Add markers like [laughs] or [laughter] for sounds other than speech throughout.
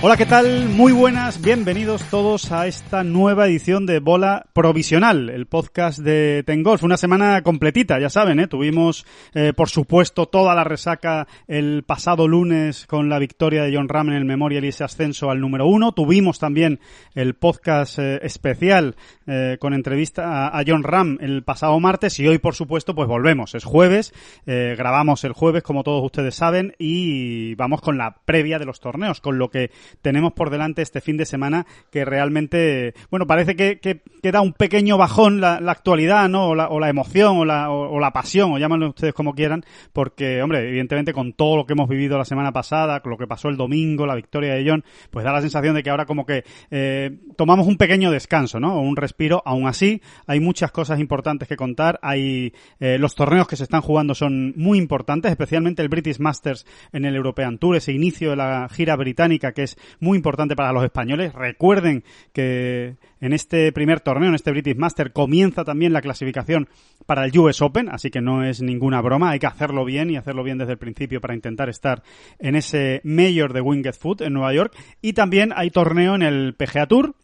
Hola, ¿qué tal? Muy buenas, bienvenidos todos a esta nueva edición de Bola Provisional, el podcast de Tengolf. Una semana completita, ya saben, ¿eh? Tuvimos, eh, por supuesto, toda la resaca el pasado lunes con la victoria de John Ram en el Memorial y ese ascenso al número uno. Tuvimos también el podcast eh, especial eh, con entrevista a, a John Ram el pasado martes y hoy, por supuesto, pues volvemos. Es jueves, eh, grabamos el jueves, como todos ustedes saben, y vamos con la previa de los torneos, con lo que tenemos por delante este fin de semana que realmente, bueno, parece que, que, que da un pequeño bajón la, la actualidad, ¿no? O la, o la emoción, o la, o, la pasión, o llámanlo ustedes como quieran, porque, hombre, evidentemente con todo lo que hemos vivido la semana pasada, con lo que pasó el domingo, la victoria de John, pues da la sensación de que ahora como que eh, tomamos un pequeño descanso, ¿no? O un respiro. Aún así, hay muchas cosas importantes que contar. Hay eh, los torneos que se están jugando son muy importantes, especialmente el British Masters en el European Tour, ese inicio de la gira británica que es muy importante para los españoles. Recuerden que en este primer torneo, en este British Master, comienza también la clasificación para el US Open, así que no es ninguna broma, hay que hacerlo bien y hacerlo bien desde el principio para intentar estar en ese Mayor de Winged Foot en Nueva York. Y también hay torneo en el PGA Tour,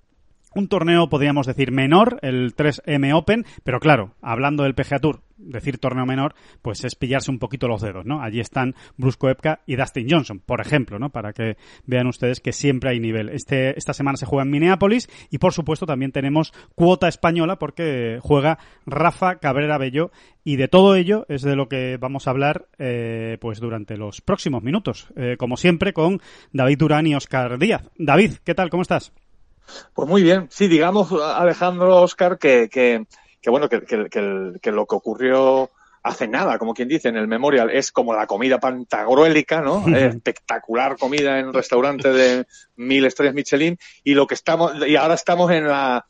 un torneo, podríamos decir, menor, el 3M Open, pero claro, hablando del PGA Tour, decir torneo menor, pues es pillarse un poquito los dedos, ¿no? Allí están Brusco Epka y Dustin Johnson, por ejemplo, ¿no? Para que vean ustedes que siempre hay nivel. Este, esta semana se juega en Minneapolis y, por supuesto, también tenemos cuota española porque juega Rafa Cabrera Bello y de todo ello es de lo que vamos a hablar, eh, pues durante los próximos minutos. Eh, como siempre, con David Durán y Oscar Díaz. David, ¿qué tal? ¿Cómo estás? Pues muy bien. Sí, digamos, Alejandro, Oscar, que, que, que bueno, que, que, que, que lo que ocurrió hace nada, como quien dice, en el Memorial, es como la comida pantagruélica, ¿no? Espectacular comida en un restaurante de mil estrellas Michelin, y lo que estamos, y ahora estamos en la,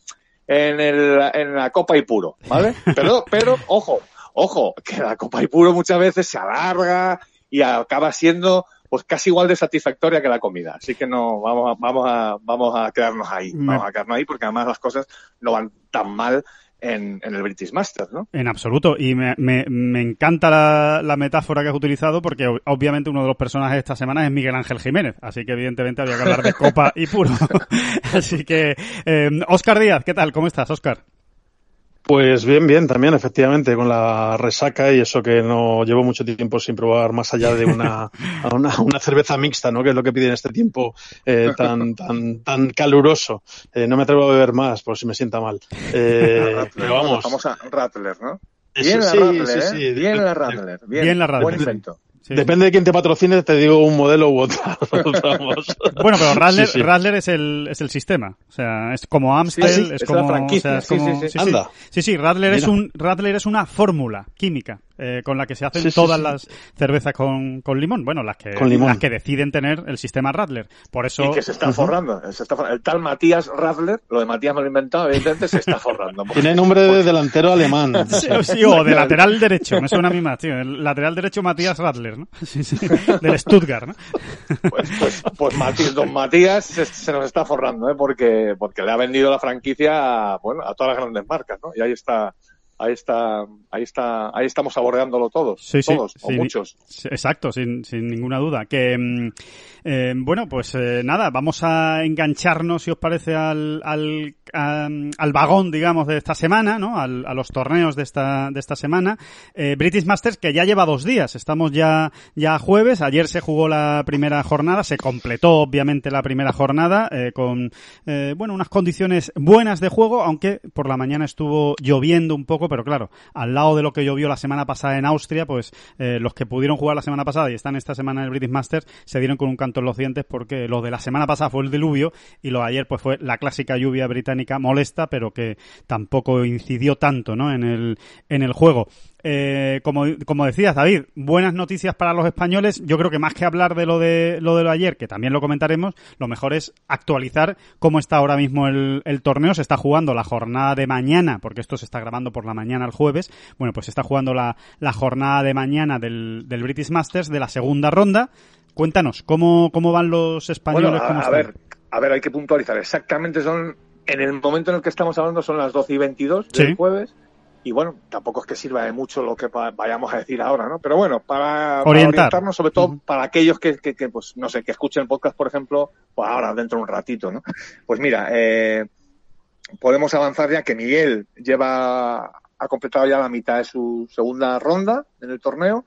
en el, en la Copa y Puro, ¿vale? Pero, pero, ojo, ojo, que la Copa y Puro muchas veces se alarga y acaba siendo pues casi igual de satisfactoria que la comida. Así que no, vamos a, vamos a, vamos a quedarnos ahí. Vamos a quedarnos ahí porque además las cosas no van tan mal en, en, el British Masters, ¿no? En absoluto. Y me, me, me encanta la, la, metáfora que has utilizado porque obviamente uno de los personajes esta semana es Miguel Ángel Jiménez. Así que evidentemente había que hablar de [laughs] copa y puro. [laughs] así que, eh, Oscar Díaz, ¿qué tal? ¿Cómo estás, Oscar? Pues bien, bien, también, efectivamente, con la resaca y eso que no llevo mucho tiempo sin probar más allá de una, [laughs] una, una, cerveza mixta, ¿no? Que es lo que pide en este tiempo eh, tan, tan, tan caluroso. Eh, no me atrevo a beber más, por si me sienta mal. Eh, pero vamos. Vamos a Rattler, ¿no? Bien la sí, Rattler, sí, sí, ¿eh? Bien la Rattler. Bien, bien la Rattler. Buen invento. Sí. Depende de quién te patrocine, te digo un modelo u otro. [laughs] bueno, pero sí, sí. Rattler, es, el, es el sistema. O sea, es como Amstel, es, es, como. La franquicia. O sea, es como sí, sí, Anda. Sí, sí, Rattler es, un, Rattler es una fórmula química eh, con la que se hacen todas las cervezas con, con, limón. Bueno, las que, limón. las que deciden tener el sistema Rattler. Por eso. Y que se está uh -huh. forrando. Se está forrando. El tal Matías Rattler, lo de Matías me lo he inventado, evidentemente se está forrando. [laughs] Tiene nombre de delantero alemán. [laughs] sí, o de lateral derecho. Me suena a mí más, tío. El lateral derecho Matías Rattler, ¿no? Sí, sí. del Stuttgart, ¿no? Pues, pues, pues Matías, don Matías se, se, nos está forrando, ¿eh? Porque, porque le ha vendido la franquicia a, bueno, a todas las grandes marcas, ¿no? Y ahí está, ahí está, ahí está, ahí estamos saboreándolo todos, sí, todos sí, o sí, muchos. Exacto, sin, sin ninguna duda. Que eh, bueno, pues eh, nada, vamos a engancharnos, si os parece, al, al, a, al vagón, digamos, de esta semana, ¿no? Al, a los torneos de esta, de esta semana. Eh, British Masters que ya lleva dos días, estamos ya, ya jueves. Ayer se jugó la primera jornada, se completó obviamente la primera jornada eh, con, eh, bueno, unas condiciones buenas de juego, aunque por la mañana estuvo lloviendo un poco pero claro, al lado de lo que llovió la semana pasada en Austria, pues eh, los que pudieron jugar la semana pasada y están esta semana en el British Masters se dieron con un canto en los dientes porque lo de la semana pasada fue el diluvio y lo de ayer pues fue la clásica lluvia británica molesta, pero que tampoco incidió tanto, ¿no? En el, en el juego. Eh, como, como decías, David, buenas noticias para los españoles. Yo creo que más que hablar de lo de lo de lo ayer, que también lo comentaremos, lo mejor es actualizar cómo está ahora mismo el, el torneo. Se está jugando la jornada de mañana, porque esto se está grabando por la mañana el jueves. Bueno, pues se está jugando la, la jornada de mañana del, del British Masters de la segunda ronda. Cuéntanos, ¿cómo, cómo van los españoles? Bueno, ¿Cómo a, ver, a ver, hay que puntualizar. Exactamente son, en el momento en el que estamos hablando son las 12 y 22 Sí. del jueves. Y bueno, tampoco es que sirva de mucho lo que vayamos a decir ahora, ¿no? Pero bueno, para, para Orientar. orientarnos, sobre todo para aquellos que, que, que, pues, no sé, que escuchen el podcast, por ejemplo, pues ahora, dentro de un ratito, ¿no? Pues mira, eh, podemos avanzar ya que Miguel lleva, ha completado ya la mitad de su segunda ronda en el torneo.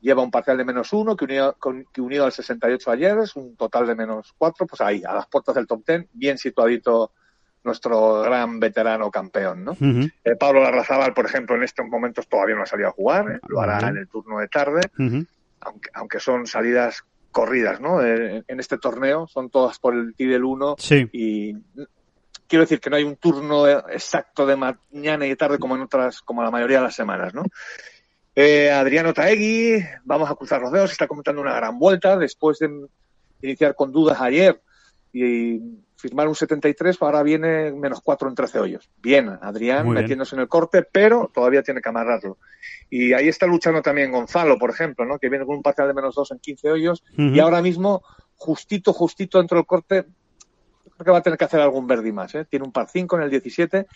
Lleva un parcial de menos uno, que unido, con- que unido al 68 ayer es un total de menos cuatro, pues ahí, a las puertas del top ten, bien situadito nuestro gran veterano campeón, ¿no? Eh, Pablo Larrazábal, por ejemplo, en estos momentos todavía no ha salido a jugar, ¿eh? lo hará en el turno de tarde, aunque, aunque son salidas corridas, ¿no? Eh, en este torneo son todas por el del 1 Sí, y quiero decir que no hay un turno exacto de mañana y de tarde como en otras, como la mayoría de las semanas, ¿no? Eh, Adriano Taegui, vamos a cruzar los dedos, está comentando una gran vuelta después de iniciar con dudas ayer y firmar un 73, ahora viene menos 4 en 13 hoyos. Bien, Adrián Muy bien. metiéndose en el corte, pero todavía tiene que amarrarlo. Y ahí está luchando también Gonzalo, por ejemplo, ¿no? que viene con un parcial de menos 2 en 15 hoyos y ahora mismo, justito, justito dentro del corte, creo que va a tener que hacer algún verdi más. ¿eh? Tiene un par 5 en el 17,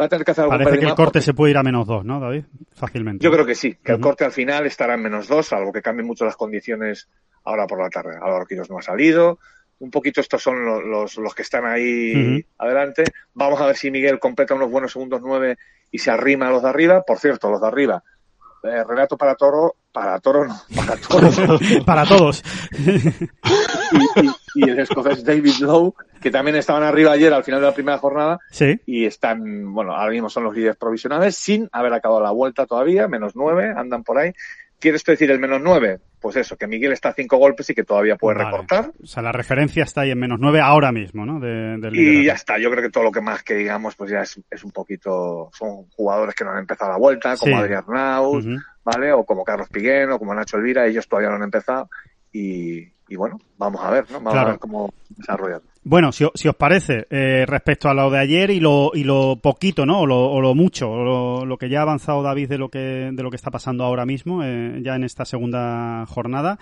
va a tener que hacer algún parece que el corte porque- se puede ir a menos dos, ¿no, David? Fácilmente. yo creo que sí, que el corte al final estará en menos dos, salvo que cambien mucho las condiciones ahora por la tarde. Álvaro Quiros no ha salido. Un poquito estos son lo- los, los, que están ahí adelante. Vamos a ver si Miguel completa unos buenos segundos nueve y se arrima a los de arriba. Por cierto, los de arriba. eh, relato para Toro, para Toro no, para [laughs] Toro. Para todos. [laughs] [laughs] y, y- y el escocés David Lowe, que también estaban arriba ayer al final de la primera jornada sí. y están, bueno, ahora mismo son los líderes provisionales sin haber acabado la vuelta todavía, menos nueve, andan por ahí. ¿Quieres decir el menos nueve? Pues eso, que Miguel está a cinco golpes y que todavía puede Vale. recortar. O sea, la referencia está ahí en menos nueve ahora mismo, ¿no? De, del Y ya está, yo creo que todo lo que más que digamos, pues ya es, es un poquito, son jugadores que no han empezado la vuelta, como Sí. Adrián Naus. ¿vale? O como Carlos Piguén, o como Nacho Elvira, ellos todavía no han empezado. Y, y bueno, vamos a ver, ¿no? Vamos Claro. a ver cómo desarrollan. Bueno, si, si os parece, eh, respecto a lo de ayer y lo, y lo poquito, ¿no? O lo, o lo mucho, o lo, que ya ha avanzado David de lo que, de lo que está pasando ahora mismo, eh, ya en esta segunda jornada.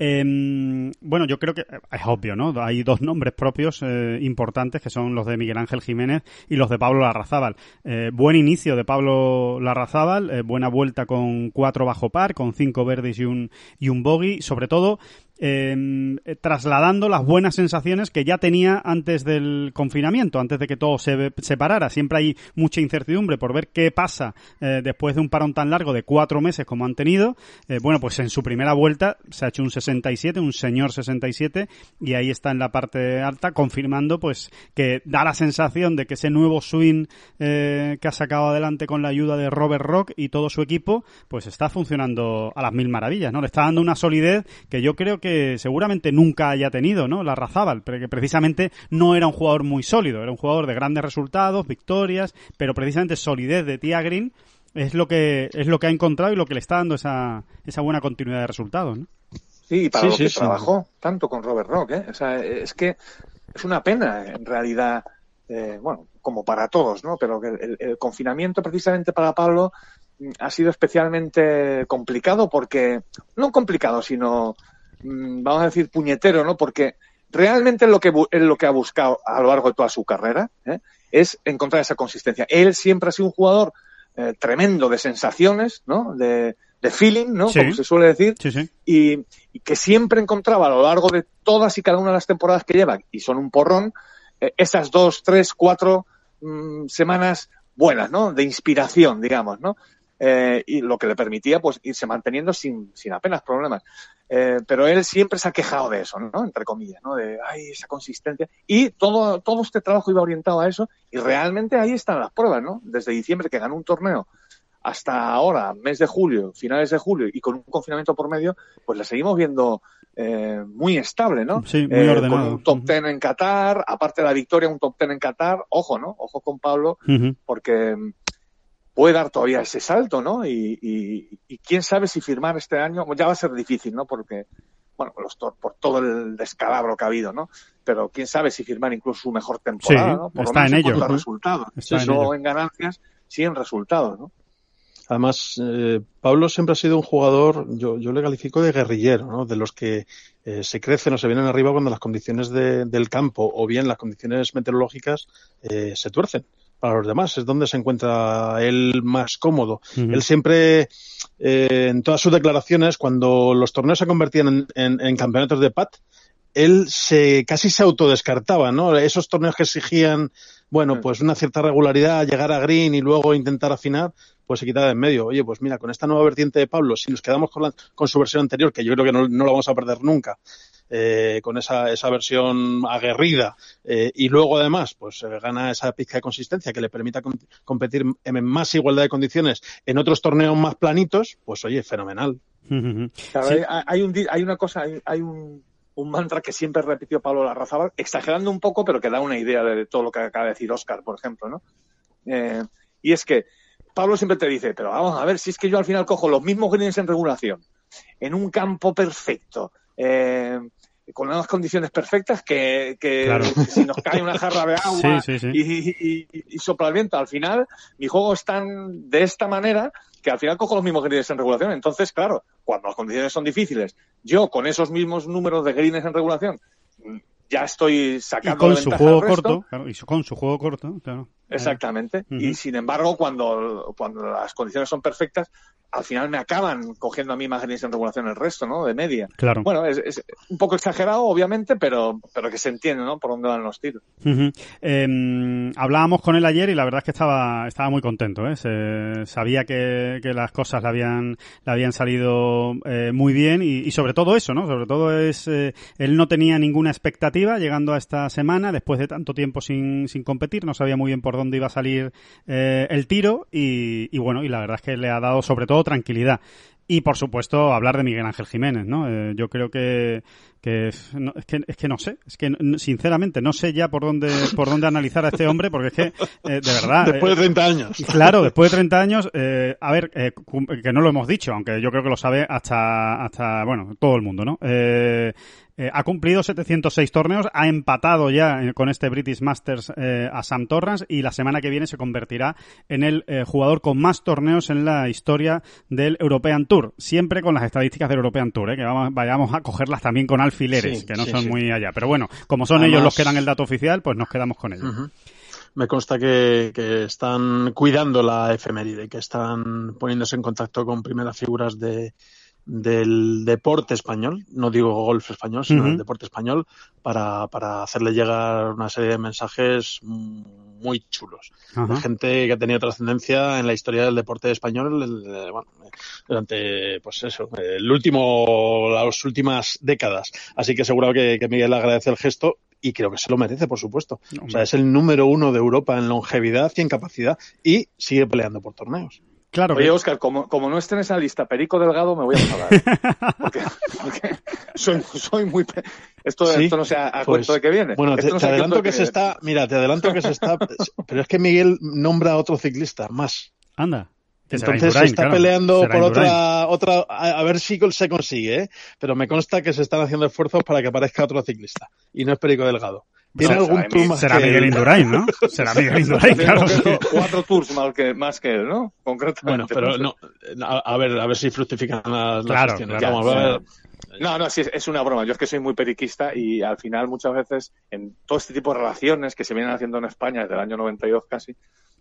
Em, bueno, yo creo que es obvio, ¿no? Hay dos nombres propios eh, importantes que son los de Miguel Ángel Jiménez y los de Pablo Larrazábal. Eh, buen inicio de Pablo Larrazábal, eh, buena vuelta con cuatro bajo par, con cinco verdes y un, y un bogey. Sobre todo, eh, trasladando las buenas sensaciones que ya tenía antes del confinamiento, antes de que todo se separara. Siempre hay mucha incertidumbre por ver qué pasa eh, después de un parón tan largo de cuatro meses como han tenido. Eh, bueno, pues en su primera vuelta se ha hecho un 67, un señor 67, y ahí está en la parte alta, confirmando pues que da la sensación de que ese nuevo swing que ha sacado adelante con la ayuda de Robert Rock y todo su equipo, pues está funcionando a las mil maravillas, ¿no? Le está dando una solidez que yo creo que seguramente nunca haya tenido, ¿no? La Razábal, pero que precisamente no era un jugador muy sólido, era un jugador de grandes resultados, victorias, pero precisamente solidez de Tia Green es lo que es lo que ha encontrado y lo que le está dando esa, esa buena continuidad de resultados, ¿no? Sí, y para Sí, lo sí, que sí. trabajó tanto con Robert Rock, ¿eh? O sea, es que es una pena, en realidad, eh, bueno, como para todos, ¿no? Pero que el, el confinamiento precisamente para Pablo mm, ha sido especialmente complicado porque, no complicado, sino, vamos a decir, puñetero, ¿no? Porque realmente lo que, es lo que ha buscado a lo largo de toda su carrera ¿eh? es encontrar esa consistencia. Él siempre ha sido un jugador eh, tremendo de sensaciones, ¿no? De, de feeling, ¿no? Sí. Como se suele decir Sí, sí. y, y que siempre encontraba a lo largo de todas y cada una de las temporadas que lleva, y son un porrón, eh, esas dos, tres, cuatro mm, semanas buenas, ¿no? De inspiración, digamos, ¿no? Eh, y lo que le permitía, pues, irse manteniendo sin, sin apenas problemas. Eh, pero él siempre se ha quejado de eso, ¿no? Entre comillas, ¿no? De, ay, esa consistencia. Y todo, todo este trabajo iba orientado a eso, y realmente ahí están las pruebas, ¿no? Desde diciembre que ganó un torneo hasta ahora, mes de julio, finales de julio, y con un confinamiento por medio, pues la seguimos viendo eh, muy estable, ¿no? Sí, muy Eh, ordenado. Con un top ten en Qatar, aparte de la victoria, un top ten en Qatar, ojo, ¿no? Ojo con Pablo, porque puede dar todavía ese salto, ¿no? Y, y, y, quién sabe si firmar este año, ya va a ser difícil, ¿no? Porque, bueno, los, por todo el descalabro que ha habido, ¿no? Pero quién sabe si firmar incluso su mejor temporada, ¿no? Por está lo menos en, ello. resultados. Está en, en ganancias, sí en resultados, ¿no? Además, eh, Pablo siempre ha sido un jugador, yo, yo le califico de guerrillero, ¿no? de los que eh, se crecen o se vienen arriba cuando las condiciones de, del campo o bien las condiciones meteorológicas eh, se tuercen para los demás. Es donde se encuentra él más cómodo. Él siempre, eh, en todas sus declaraciones, cuando los torneos se convertían en, en, en campeonatos de PAT, él se casi se autodescartaba, ¿no? Esos torneos que exigían, bueno, pues una cierta regularidad, llegar a green y luego intentar afinar, pues se quitaba de en medio. Oye, pues mira, con esta nueva vertiente de Pablo, si nos quedamos con, la, con su versión anterior, que yo creo que no, no la vamos a perder nunca, eh, con esa, esa versión aguerrida, eh, y luego además, pues eh, gana esa pizca de consistencia que le permita com competir en más igualdad de condiciones en otros torneos más planitos, pues oye, fenomenal. [laughs] Claro, sí. hay, hay, un, hay una cosa, hay, hay un, un mantra que siempre repitió Pablo Larrazábal, exagerando un poco, pero que da una idea de, todo lo que acaba de decir Oscar, por ejemplo, ¿no? Eh, y es que Pablo siempre te dice, pero vamos a ver, si es que yo al final cojo los mismos greens en regulación, en un campo perfecto, eh, con unas condiciones perfectas que, que claro. [laughs] si nos cae una jarra de agua sí, sí, sí. Y, y, y, sopla el viento, al final mi juego es tan de esta manera que al final cojo los mismos greens en regulación. Entonces, claro, cuando las condiciones son difíciles, yo con esos mismos números de greens en regulación ya estoy sacando y con su juego corto claro, y con su juego corto claro exactamente. Uh -huh. y sin embargo cuando cuando las condiciones son perfectas al final me acaban cogiendo a mí más greens en regulación el resto no de media. Claro. Bueno es, es un poco exagerado obviamente pero pero que se entiende no por dónde van los tiros. Uh -huh. eh, hablábamos con él ayer y la verdad es que estaba estaba muy contento ¿eh? Se, sabía que, que las cosas le habían le habían salido eh, muy bien y, y, sobre todo eso no sobre todo es eh, él no tenía ninguna expectativa llegando a esta semana, después de tanto tiempo sin, sin competir, no sabía muy bien por dónde iba a salir eh, el tiro y, bueno, y la verdad es que le ha dado sobre todo tranquilidad. Y por supuesto hablar de Miguel Ángel Jiménez, ¿no? Eh, yo creo que, que, no, es que es que no sé, es que sinceramente no sé ya por dónde por dónde analizar a este hombre porque es que eh, de verdad después de 30 años. Claro, después de 30 años eh, a ver, eh, que no lo hemos dicho, aunque yo creo que lo sabe hasta hasta bueno, todo el mundo, ¿no? Eh, eh, ha cumplido 706 torneos, ha empatado ya eh, con este British Masters eh, a Sam Torrance y la semana que viene se convertirá en el eh, jugador con más torneos en la historia del European Tour, siempre con las estadísticas del European Tour, que vamos, vayamos a cogerlas también con alfileres, sí, que no sí, son sí. muy allá. Pero bueno, como son Además, ellos los que dan el dato oficial, pues nos quedamos con ellos. Uh -huh me consta que, que, están cuidando la efeméride, que están poniéndose en contacto con primeras figuras de, del deporte español, no digo golf español, sino uh -huh. del deporte español, para, para hacerle llegar una serie de mensajes muy chulos. De gente que ha tenido trascendencia en la historia del deporte español bueno, durante, pues eso, el último, las últimas décadas. Así que seguro que, que Miguel agradece el gesto y creo que se lo merece, por supuesto. No, o sea, es el número uno de Europa en longevidad y en capacidad y sigue peleando por torneos. Claro. Oye, Oscar, como, como no esté en esa lista Perico Delgado, me voy a enfadar. [laughs] porque, porque soy, soy, muy. Esto, ¿Sí? esto no sé a, pues, cuento de que viene. Bueno, te, no te adelanto que, que se está. Mira, te adelanto que se está. pero es que Miguel nombra a otro ciclista más. Anda. Entonces Indurain, se está claro. peleando será por otra, otra, a, a, ver si se consigue, ¿eh? Pero me consta que se están haciendo esfuerzos para que aparezca otro ciclista. Y no es Perico Delgado. ¿Tiene no, algún tour más Será que Miguel Indurain, ¿no? [laughs] Será Miguel Indurain, claro. Cuatro tours más [laughs] que, más que él, ¿no? Concretamente. Bueno, pero no, a, a ver, a ver si fructifican las, claro, cuestiones. Claro, Vamos a ver. No, no, sí, es una broma. Yo es que soy muy periquista y al final muchas veces en todo este tipo de relaciones que se vienen haciendo en España desde el año 92 casi,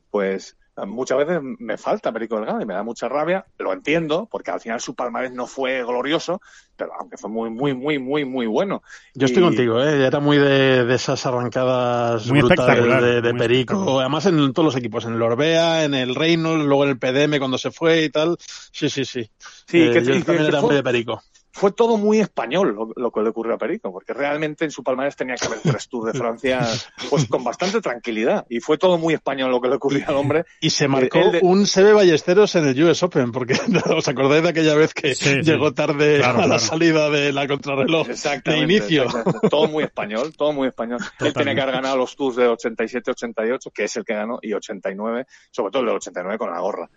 pues muchas veces me falta Perico Delgado y me da mucha rabia. Lo entiendo, porque al final su palmarés no fue glorioso, pero aunque fue muy, muy, muy, muy, muy bueno. Yo estoy contigo, ¿eh? Era muy de, de esas arrancadas muy brutales de, de Perico. Además en todos los equipos, en el Orbea, en el Reynolds, luego en el PDM cuando se fue y tal. Sí, sí, sí. Sí, eh, que, yo y, también que era fue, muy de Perico fue todo muy español lo, lo, que le ocurrió a Perico, porque realmente en su palmarés tenía que haber tres Tours de Francia pues con bastante tranquilidad. Y fue todo muy español lo que le ocurrió al hombre. Y se marcó de... un Sebe Ballesteros en el US Open, porque [laughs] os acordáis de aquella vez que sí, llegó tarde claro, a la claro. salida de la contrarreloj de inicio. Todo muy español, todo muy español. Él tenía que haber ganado los Tours de 87-88, que es el que ganó, y 89, sobre todo el de 89 con la gorra.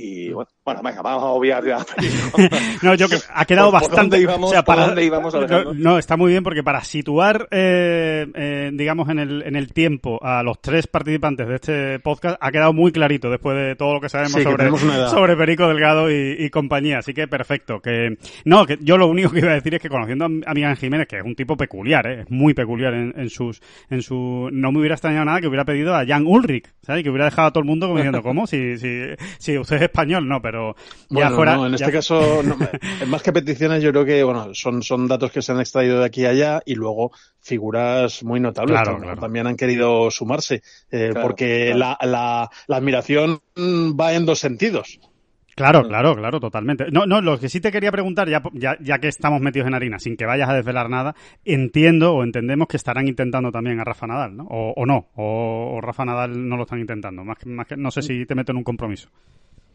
Y bueno, bueno, venga, vamos a obviar ya. [laughs] no, yo que ha quedado ¿Por, bastante. ¿Por dónde íbamos? o sea, para, ¿por dónde íbamos no, no, está muy bien porque para situar, eh, eh, digamos, en el, en el tiempo a los tres participantes de este podcast ha quedado muy clarito después de todo lo que sabemos sí, sobre, que sobre Perico Delgado y, y, compañía. Así que perfecto. Que no, que yo lo único que iba a decir es que conociendo a, a Miguel Jiménez, que es un tipo peculiar, ¿eh? es muy peculiar en, en, sus, en su, no me hubiera extrañado nada que hubiera pedido a Jan Ulrich, ¿sabes? Que hubiera dejado a todo el mundo como diciendo, [laughs] ¿cómo? Si, si, si usted español, no, pero bueno, ya fuera. No, en este ya... caso, no, [laughs] más que peticiones, yo creo que bueno, son, son datos que se han extraído de aquí a allá y luego figuras muy notables claro, también, claro. también han querido sumarse, eh, claro, porque La, la, la admiración va en dos sentidos. Claro, claro, claro, totalmente. No, no, lo que sí te quería preguntar, ya, ya, ya, que estamos metidos en harina, sin que vayas a desvelar nada, entiendo o entendemos que estarán intentando también a Rafa Nadal, ¿no? O, o no, o, o, Rafa Nadal no lo están intentando, más que, más que, no sé si te meto en un compromiso.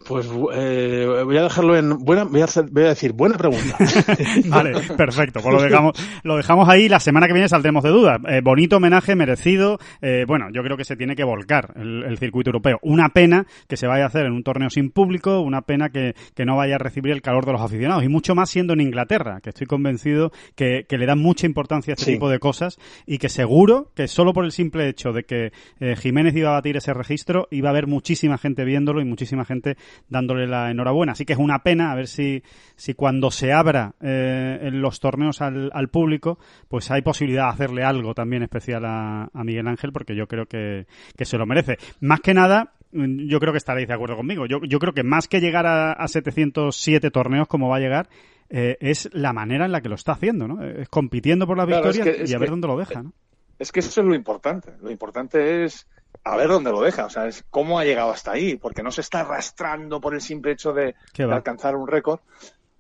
Pues eh, voy a dejarlo en buena, voy a, hacer, voy a decir buena pregunta. [laughs] vale, perfecto. Pues lo dejamos, lo dejamos ahí. La semana que viene saldremos de dudas. Eh, bonito homenaje, merecido. Eh, bueno, yo creo que se tiene que volcar el, el, circuito europeo. Una pena que se vaya a hacer en un torneo sin público, una pena que, que, no vaya a recibir el calor de los aficionados y mucho más siendo en Inglaterra, que estoy convencido que, que le dan mucha importancia a este sí. tipo de cosas y que seguro que solo por el simple hecho de que eh, Jiménez iba a batir ese registro iba a haber muchísima gente viéndolo y muchísima gente dándole la enhorabuena. Así que es una pena a ver si, si cuando se abra eh, en los torneos al, al, público, pues hay posibilidad de hacerle algo también especial a, a Miguel Ángel, porque yo creo que, que, se lo merece. Más que nada, yo creo que estaréis de acuerdo conmigo. Yo, yo creo que más que llegar a, a 707 torneos como va a llegar, eh, es la manera en la que lo está haciendo, ¿no? Es compitiendo por la claro, victoria es que, es y a ver que, dónde lo deja, ¿no? Es que eso es lo importante. Lo importante es a ver dónde lo deja, o sea, es cómo ha llegado hasta ahí, porque no se está arrastrando por el simple hecho de, de alcanzar un récord.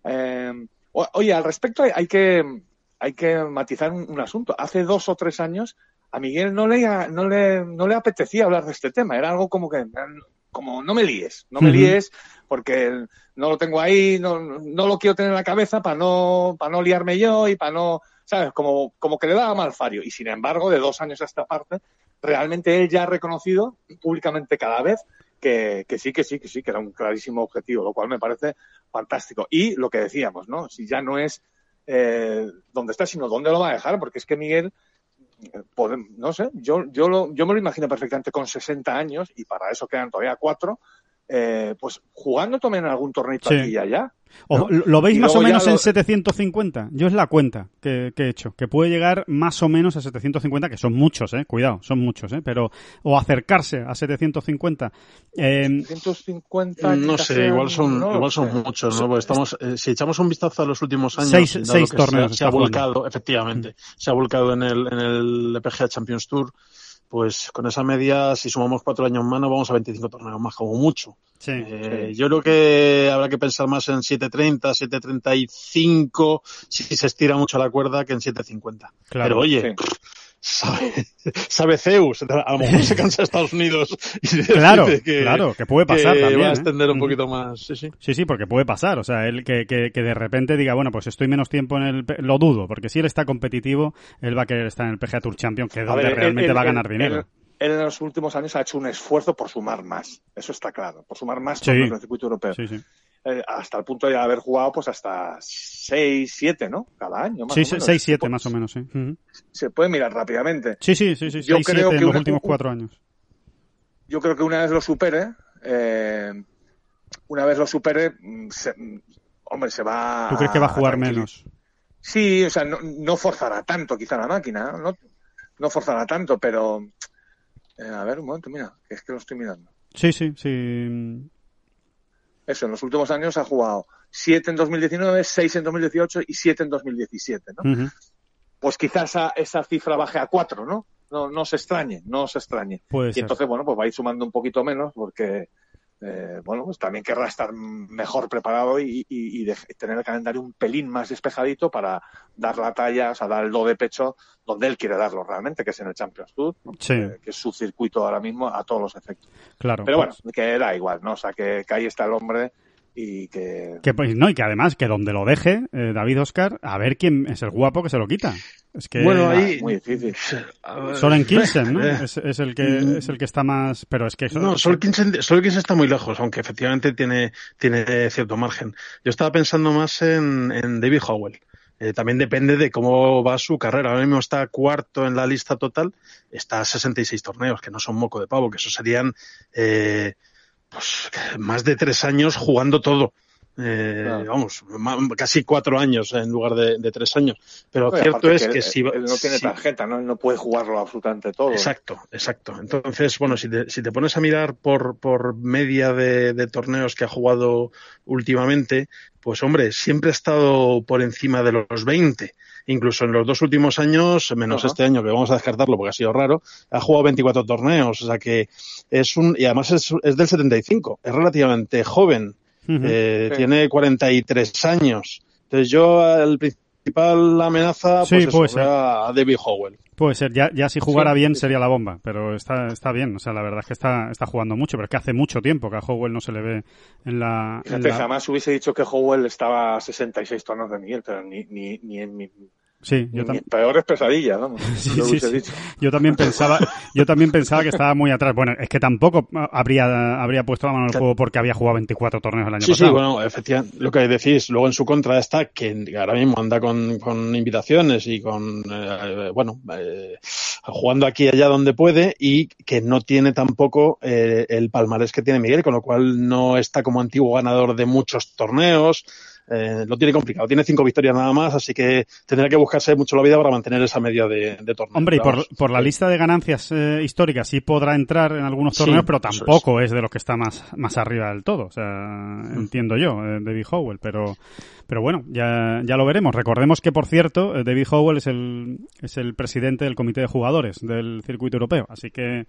Eh, oye, al respecto hay, hay, que hay que matizar un, un, asunto. Hace dos o tres años a Miguel no le, no le, no le apetecía hablar de este tema, era algo como que como no me líes, no me uh -huh. líes porque no lo tengo ahí, no, no lo quiero tener en la cabeza para no, para no liarme yo y para no, ¿sabes? Como, como que le daba mal fario. Y sin embargo, de dos años a esta parte, realmente él ya ha reconocido públicamente cada vez que, que, sí, que sí, que sí, que era un clarísimo objetivo, lo cual me parece fantástico. Y lo que decíamos, ¿no? Si ya no es eh, dónde está, sino dónde lo va a dejar, porque es que Miguel, eh, no sé, yo, yo, lo, yo me lo imagino perfectamente con 60 años y para eso quedan todavía cuatro, eh, pues jugando también en algún torneito sí. aquí y allá. ¿No? ¿Lo veis y más o menos lo... en 750? Yo es la cuenta que, que, he hecho, que puede llegar más o menos a 750, que son muchos, eh, cuidado, son muchos, eh, pero o acercarse a 750. Eh, 750 no sé, igual son, no, igual son muchos, ¿no? Porque estamos, eh, si echamos un vistazo a los últimos años, seis, seis torneos se, se ha volcado, efectivamente, mm. se ha volcado en el, en el PGA Champions Tour pues con esa media, si sumamos cuatro años más, nos vamos a 25 torneos más, como mucho. Sí, eh, sí. Yo creo que habrá que pensar más en 7.30, 7.35, si se estira mucho la cuerda, que en 7.50. Claro, Pero oye, sí. Sabe, [laughs] sabe Zeus, a lo mejor se cansa Estados Unidos y claro, que, claro, que puede pasar que también. va a ¿eh? extender un poquito más, sí, sí. Sí, sí, porque puede pasar, o sea, él que, que, que, de repente diga, bueno, pues estoy menos tiempo en el... Lo dudo, porque si él está competitivo, él va a querer estar en el PGA Tour Champion, que es donde ver, realmente él, va a ganar él, dinero él en los últimos años ha hecho un esfuerzo por sumar más. Eso está claro. Por sumar más sí. en el circuito europeo. Sí, sí. Eh, hasta el punto de haber jugado pues hasta 6, 7, ¿no? Cada año. Más sí, o menos. 6, 7 más o menos, sí. Uh -huh. Se puede mirar rápidamente. Sí, sí, sí, sí. Yo 6, creo 7 que en los una, últimos 4 años. Yo creo que una vez lo supere, eh, una vez lo supere, mm, se, hombre, se va. ¿Tú crees que va a jugar a menos? Sí, o sea, no, no, forzará tanto quizá la máquina, no, no forzará tanto, pero eh, a ver, un momento, mira, que es que lo estoy mirando. Sí, sí, sí. Eso, en los últimos años ha jugado 7 en 2019, 6 en 2018 y 7 en 2017, ¿no? Uh -huh. Pues quizás esa, esa, cifra baje a 4, ¿no? No, no se extrañe, no se extrañe. Puede y ser. entonces, bueno, pues va a ir sumando un poquito menos porque eh, bueno, pues también querrá estar mejor preparado y, tener el calendario un pelín más despejadito para dar la talla, o sea, dar el do de pecho donde él quiere darlo realmente, que es en el Champions Tour, que, es su circuito ahora mismo a todos los efectos. Claro. Pero bueno, que da igual, ¿no? O sea, que, que ahí está el hombre y que... pues, no, y que además, que donde lo deje eh, David Oscar, a ver quién es el guapo que se lo quita. Es que bueno, ahí muy difícil. [laughs] Soren Kinsen, ¿no? [laughs] Es, el que mm. es el que está más, pero es que no, Soren Kinsen, está muy lejos, aunque efectivamente tiene tiene cierto margen. Yo estaba pensando más en, en David Howell. Eh, también depende de cómo va su carrera. Ahora mismo está cuarto en la lista total, está a 66 torneos, que no son moco de pavo, que eso serían eh, pues, más de tres años jugando todo. Eh, Vamos, casi cuatro años en lugar de, tres años. Pero cierto es que, si él no tiene tarjeta, ¿no? no puede jugarlo absolutamente todo. Exacto, exacto. Entonces, bueno, si te, si te pones a mirar por, por media de, de, torneos que ha jugado últimamente, pues hombre, siempre ha estado por encima de los 20 incluso en los dos últimos años, menos este año que vamos a descartarlo porque ha sido raro, ha jugado 24 torneos, o sea que es un, y además es, es del 75, es relativamente joven, eh, tiene 43 años. Entonces yo, el principal amenaza, pues a David Howell. Puede ser, ya, ya si jugara bien sería la bomba, pero está, está bien, o sea, la verdad es que está, está jugando mucho, pero es que hace mucho tiempo que a Howell no se le ve en la... jamás hubiese dicho que Howell estaba a 66 tonos de Miguel, pero ni, ni, ni en mi Sí, yo también. Peores pesadillas, vamos. [laughs] Yo también pensaba, yo también pensaba que estaba muy atrás. Bueno, es que tampoco habría, habría puesto la mano en el juego porque había jugado 24 torneos el año pasado. Sí, sí, bueno, efectivamente, lo que decís, luego en su contra está que ahora mismo anda con, con invitaciones y con, eh, bueno, eh, jugando aquí y allá donde puede y que no tiene tampoco eh, el palmarés que tiene Miguel, con lo cual no está como antiguo ganador de muchos torneos eh, lo tiene complicado. Tiene cinco victorias nada más, así que tendrá que buscarse mucho la vida para mantener esa media de, de torneos. Hombre, y por, por, la lista de ganancias eh, históricas sí podrá entrar en algunos torneos, pero tampoco es. de los que está más, más arriba del todo. O sea, mm. entiendo yo, eh, David Howell, pero pero bueno, ya, ya lo veremos. Recordemos que, por cierto, David Howell es el, es el presidente del comité de jugadores del circuito europeo. Así que,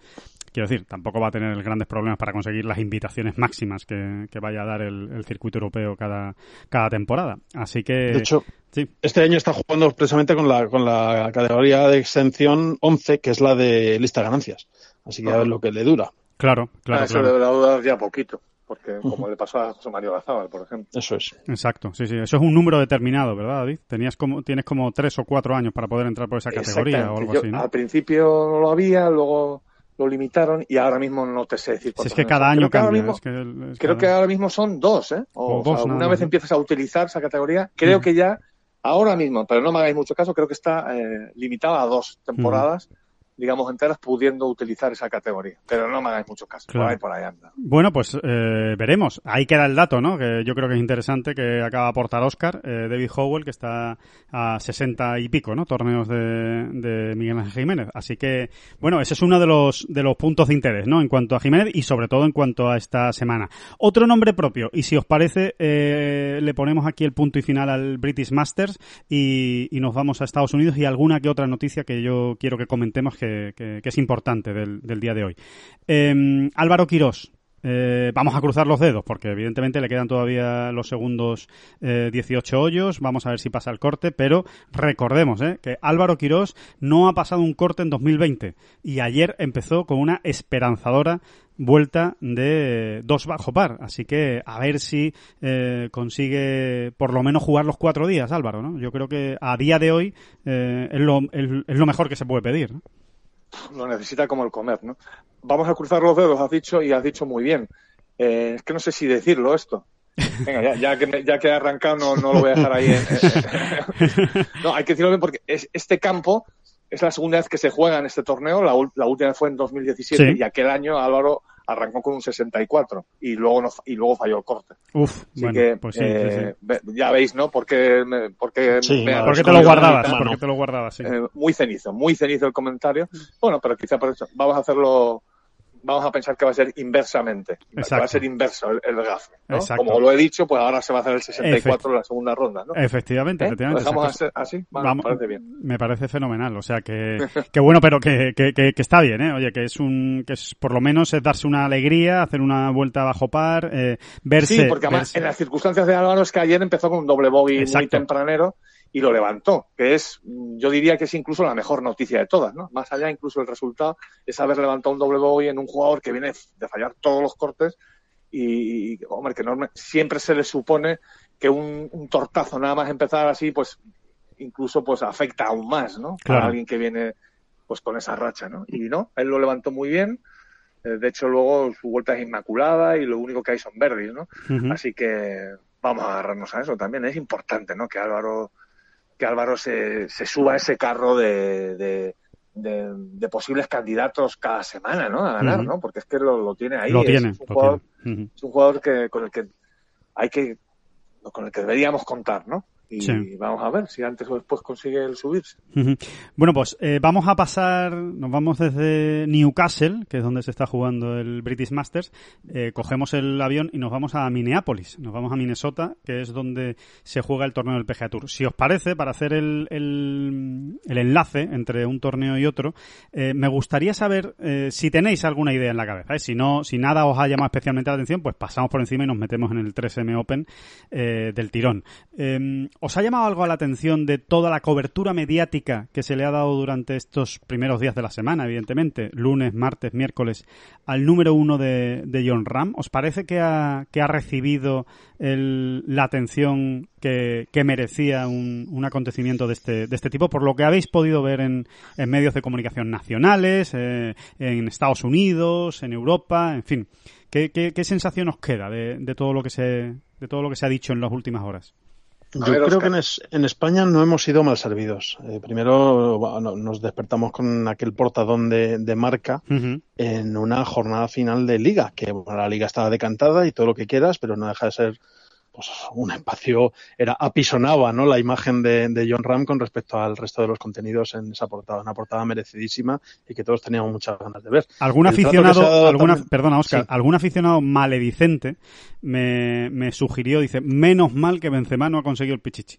quiero decir, tampoco va a tener grandes problemas para conseguir las invitaciones máximas que, que vaya a dar el, el, circuito europeo cada, cada temporada. Así que. De hecho, sí. este año está jugando precisamente con la, con la categoría de exención 11, que es la de lista de ganancias. Así que a ver lo que le dura. Claro, claro. Ah, eso claro. le durar ya poquito porque como le pasó a José Mario Gazábal, por ejemplo. Eso es. Exacto, sí, sí. Eso es un número determinado, ¿verdad, David? Tenías como, tienes como tres o cuatro años para poder entrar por esa categoría o algo así, ¿no? Al principio no lo había, luego lo limitaron y ahora mismo no te sé decir si es que cada año cambia. creo que ahora mismo son dos, ¿eh? O, una vez empiezas a utilizar esa categoría, creo que ya, ahora mismo, pero no me hagáis mucho caso, creo que está eh, limitada a dos temporadas digamos, enteras pudiendo utilizar esa categoría. Pero no me hagáis mucho caso, por ahí, por ahí anda. Bueno, pues eh, veremos. Ahí queda el dato, ¿no? Que yo creo que es interesante que acaba de aportar Oscar, eh, David Howell, que está a 60 y pico, ¿no? Torneos de, de, Miguel Ángel Jiménez. Así que, bueno, ese es uno de los, de los puntos de interés, ¿no? En cuanto a Jiménez y sobre todo en cuanto a esta semana. Otro nombre propio, y si os parece, eh, le ponemos aquí el punto y final al British Masters y, y nos vamos a Estados Unidos y alguna que otra noticia que yo quiero que comentemos que, es importante del, día de hoy. Em, Álvaro Quirós, eh, vamos a cruzar los dedos porque evidentemente le quedan todavía los segundos 18 eh, hoyos. Vamos a ver si pasa el corte, pero recordemos eh, que Álvaro Quirós no ha pasado un corte en 2020 y ayer empezó con una esperanzadora vuelta de dos bajo par. Así que a ver si consigue por lo menos jugar los cuatro días, Álvaro. ¿no? Yo creo que a día de hoy es lo, es, lo mejor que se puede pedir lo necesita como el comer, ¿no? Vamos a cruzar los dedos, has dicho, y has dicho muy bien. Eh, es que no sé si decirlo esto. Venga, ya, ya, que, ya que he arrancado, no, no, lo voy a dejar ahí. no, hay que decirlo bien porque es, este campo es la segunda vez que se juega en este torneo. La, la última fue en 2017 y aquel año Álvaro arrancó con un 64 y luego no, y luego falló el corte. Uf, Así que, pues eh, ya veis, ¿no? Porque, me, porque, porque te lo guardabas, porque te lo guardabas, eh, muy cenizo, muy cenizo el comentario. Bueno, pero quizá por eso vamos a hacerlo vamos a pensar que va a ser inversamente. Exacto. Va a ser inverso el, el gafo. ¿no? Como lo he dicho, pues ahora se va a hacer el 64 en la segunda ronda, ¿no? Efectivamente, ¿Eh? efectivamente. ¿Lo dejamos así? Vamos- me parece bien. me parece fenomenal, o sea que, [laughs] que bueno, pero que, que, que- que está bien, ¿eh? Oye, que es un, que es por lo menos es darse una alegría, hacer una vuelta bajo par, eh, verse. Sí, porque además verse- en las circunstancias de Álvaro es que ayer empezó con un doble bogey muy tempranero y lo levantó, que es, mm, yo diría que es incluso la mejor noticia de todas, ¿no? Más allá incluso el resultado es haber levantado un doble bogey en un jugador que viene de fallar todos los cortes y, y, hombre, que norma- siempre se le supone que un, un tortazo nada más empezar así, pues incluso pues afecta aún más, ¿no? Claro. A alguien que viene pues con esa racha, ¿no? Y no, él lo levantó muy bien. Eh, De hecho, luego su vuelta es inmaculada y lo único que hay son verdes, ¿no? Así que vamos a agarrarnos a eso también. Es importante, ¿no? Que Álvaro, que Álvaro se, se suba a ese carro de, de, de- de posibles candidatos cada semana, ¿no? A ganar. ¿no? Porque es que lo, lo tiene ahí. lo Es tiene, un lo jugador, tiene. Es un jugador que, con el que hay que, con el que deberíamos contar, ¿no? Y Sí. vamos a ver si antes o después consigue el subirse. Bueno, pues eh, vamos a pasar, nos vamos desde Newcastle, que es donde se está jugando el British Masters, eh, cogemos el avión y nos vamos a Minneapolis, nos vamos a Minnesota, que es donde se juega el torneo del PGA Tour. Si os parece, para hacer el, el, el enlace entre un torneo y otro, eh, me gustaría saber si tenéis alguna idea en la cabeza. Si no, si nada os ha llamado especialmente la atención, pues pasamos por encima y nos metemos en el 3M Open del tirón. ¿Os ha llamado algo la atención de toda la cobertura mediática que se le ha dado durante estos primeros días de la semana, evidentemente, lunes, martes, miércoles, al número uno de, John Ram? ¿Os parece que ha, recibido la atención que, merecía un, acontecimiento de este, de este tipo, por lo que habéis podido ver en, medios de comunicación nacionales, eh, en Estados Unidos, en Europa, en fin? ¿Qué, qué, qué sensación os queda de, de todo lo que se de todo lo que se ha dicho en las últimas horas? Yo ver, creo que en, es- en España no hemos sido mal servidos. Eh, primero bueno, nos despertamos con aquel portadón de, de marca en una jornada final de liga, que bueno, la liga estaba decantada y todo lo que quieras, pero no deja de ser pues un espacio, era apisonaba ¿no? la imagen de, de John Ram con respecto al resto de los contenidos en esa portada, una portada merecidísima y que todos teníamos muchas ganas de ver. ¿Algún El aficionado, alguna, también- perdona Oscar, Sí. algún aficionado maledicente me, me sugirió, dice, menos mal que Benzema no ha conseguido el pichichi.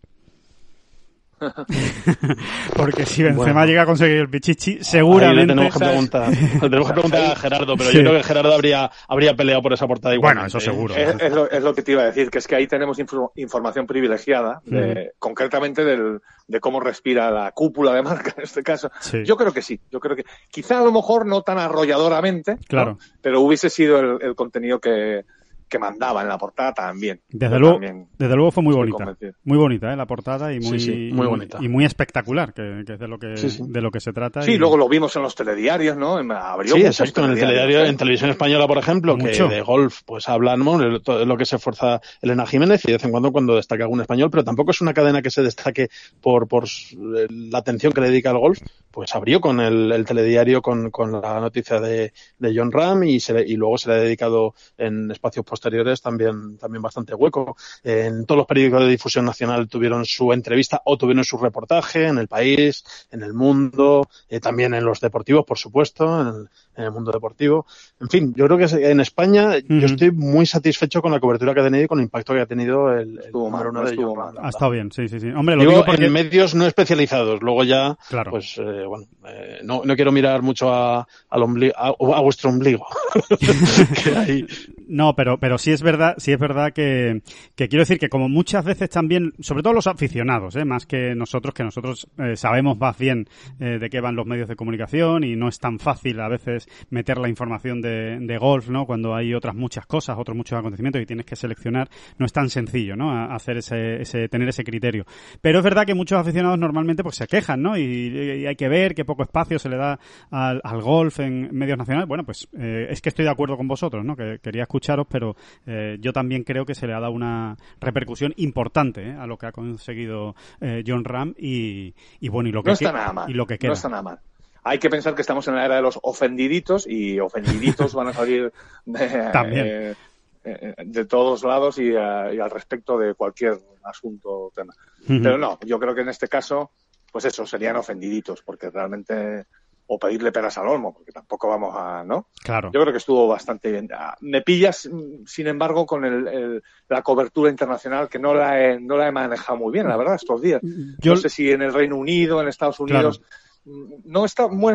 [laughs] Porque si Benzema Bueno. llega a conseguir el pichichi, Ahí le seguramente... tenemos que ¿sabes? preguntar, [laughs] le tenemos que preguntar a Gerardo, pero Sí. yo creo que Gerardo habría, habría peleado por esa portada igual. Bueno, eso seguro. Es, es lo, es lo que te iba a decir, que es que ahí tenemos info- información privilegiada, de- concretamente del, de cómo respira la cúpula de marca en este caso. Sí. Yo creo que sí, yo creo que quizá a lo mejor no tan arrolladoramente, ¿no? Claro. pero hubiese sido el, el contenido que, que mandaba en la portada también. Desde luego, también desde luego fue muy bonita. convencido. Muy bonita, ¿eh? La portada y muy, Sí, sí, muy bonita. Y, muy espectacular, que, que es de lo que, Sí, sí. de lo que se trata. Sí, y- luego lo vimos en los telediarios, ¿no? Abrió Sí, exacto. En el telediario, ¿eh? en televisión española, por ejemplo, Mucho. que de golf, pues hablan, ¿no? De todo lo que se esfuerza Elena Jiménez y de vez en cuando cuando destaca algún español, pero tampoco es una cadena que se destaque por, por s- la atención que le dedica al golf. Pues abrió con el, el telediario con, con la noticia de, de John Ram y, se le- y luego se le ha dedicado en espacios posteriores también, también bastante hueco. En todos los periódicos de difusión nacional tuvieron su entrevista o tuvieron su reportaje en el país, en el mundo, eh, también en los deportivos, por supuesto, en el, en el mundo deportivo. En fin, yo creo que en España yo estoy muy satisfecho con la cobertura que ha tenido y con el impacto que ha tenido el, el Estuvo número uno no de Ha verdad. estado bien, sí, sí, sí. Hombre, lo Digo, digo porque... en medios no especializados. Luego ya, Claro. pues, eh, bueno, eh, no, no quiero mirar mucho a, al ombli- a, a vuestro ombligo. [laughs] Que ahí- No, pero, pero sí es verdad, sí es verdad que, que quiero decir que como muchas veces también, sobre todo los aficionados, ¿eh? más que nosotros, que nosotros eh, sabemos más bien eh, de qué van los medios de comunicación y no es tan fácil a veces meter la información de, de golf, ¿no? Cuando hay otras muchas cosas, otros muchos acontecimientos y tienes que seleccionar, no es tan sencillo, ¿no? Hacer ese, ese, tener ese criterio. Pero es verdad que muchos aficionados normalmente pues se quejan, ¿no? Y, hay que ver qué poco espacio se le da al, al golf en medios nacionales. Bueno, pues eh, es que estoy de acuerdo con vosotros, ¿no? Que quería escucharos, pero eh, yo también creo que se le ha dado una repercusión importante ¿eh? a lo que ha conseguido eh, John Ram y, y bueno, y lo que No está nada mal. y lo que queda. No está nada mal. Hay que pensar que estamos en la era de los ofendiditos y ofendiditos van a salir de, [laughs] También. eh, eh, de todos lados y, eh, y al respecto de cualquier asunto o tema. Pero no, yo creo que en este caso, pues eso, serían ofendiditos, porque realmente o pedirle peras al olmo, porque tampoco vamos a, ¿no? Claro. Yo creo que estuvo bastante bien. Ah, me pillas, sin embargo, con el, el, la cobertura internacional que no la, he, no la he manejado muy bien, la verdad, estos días. Yo, no sé si en el Reino Unido, en Estados Unidos. Claro no está muy,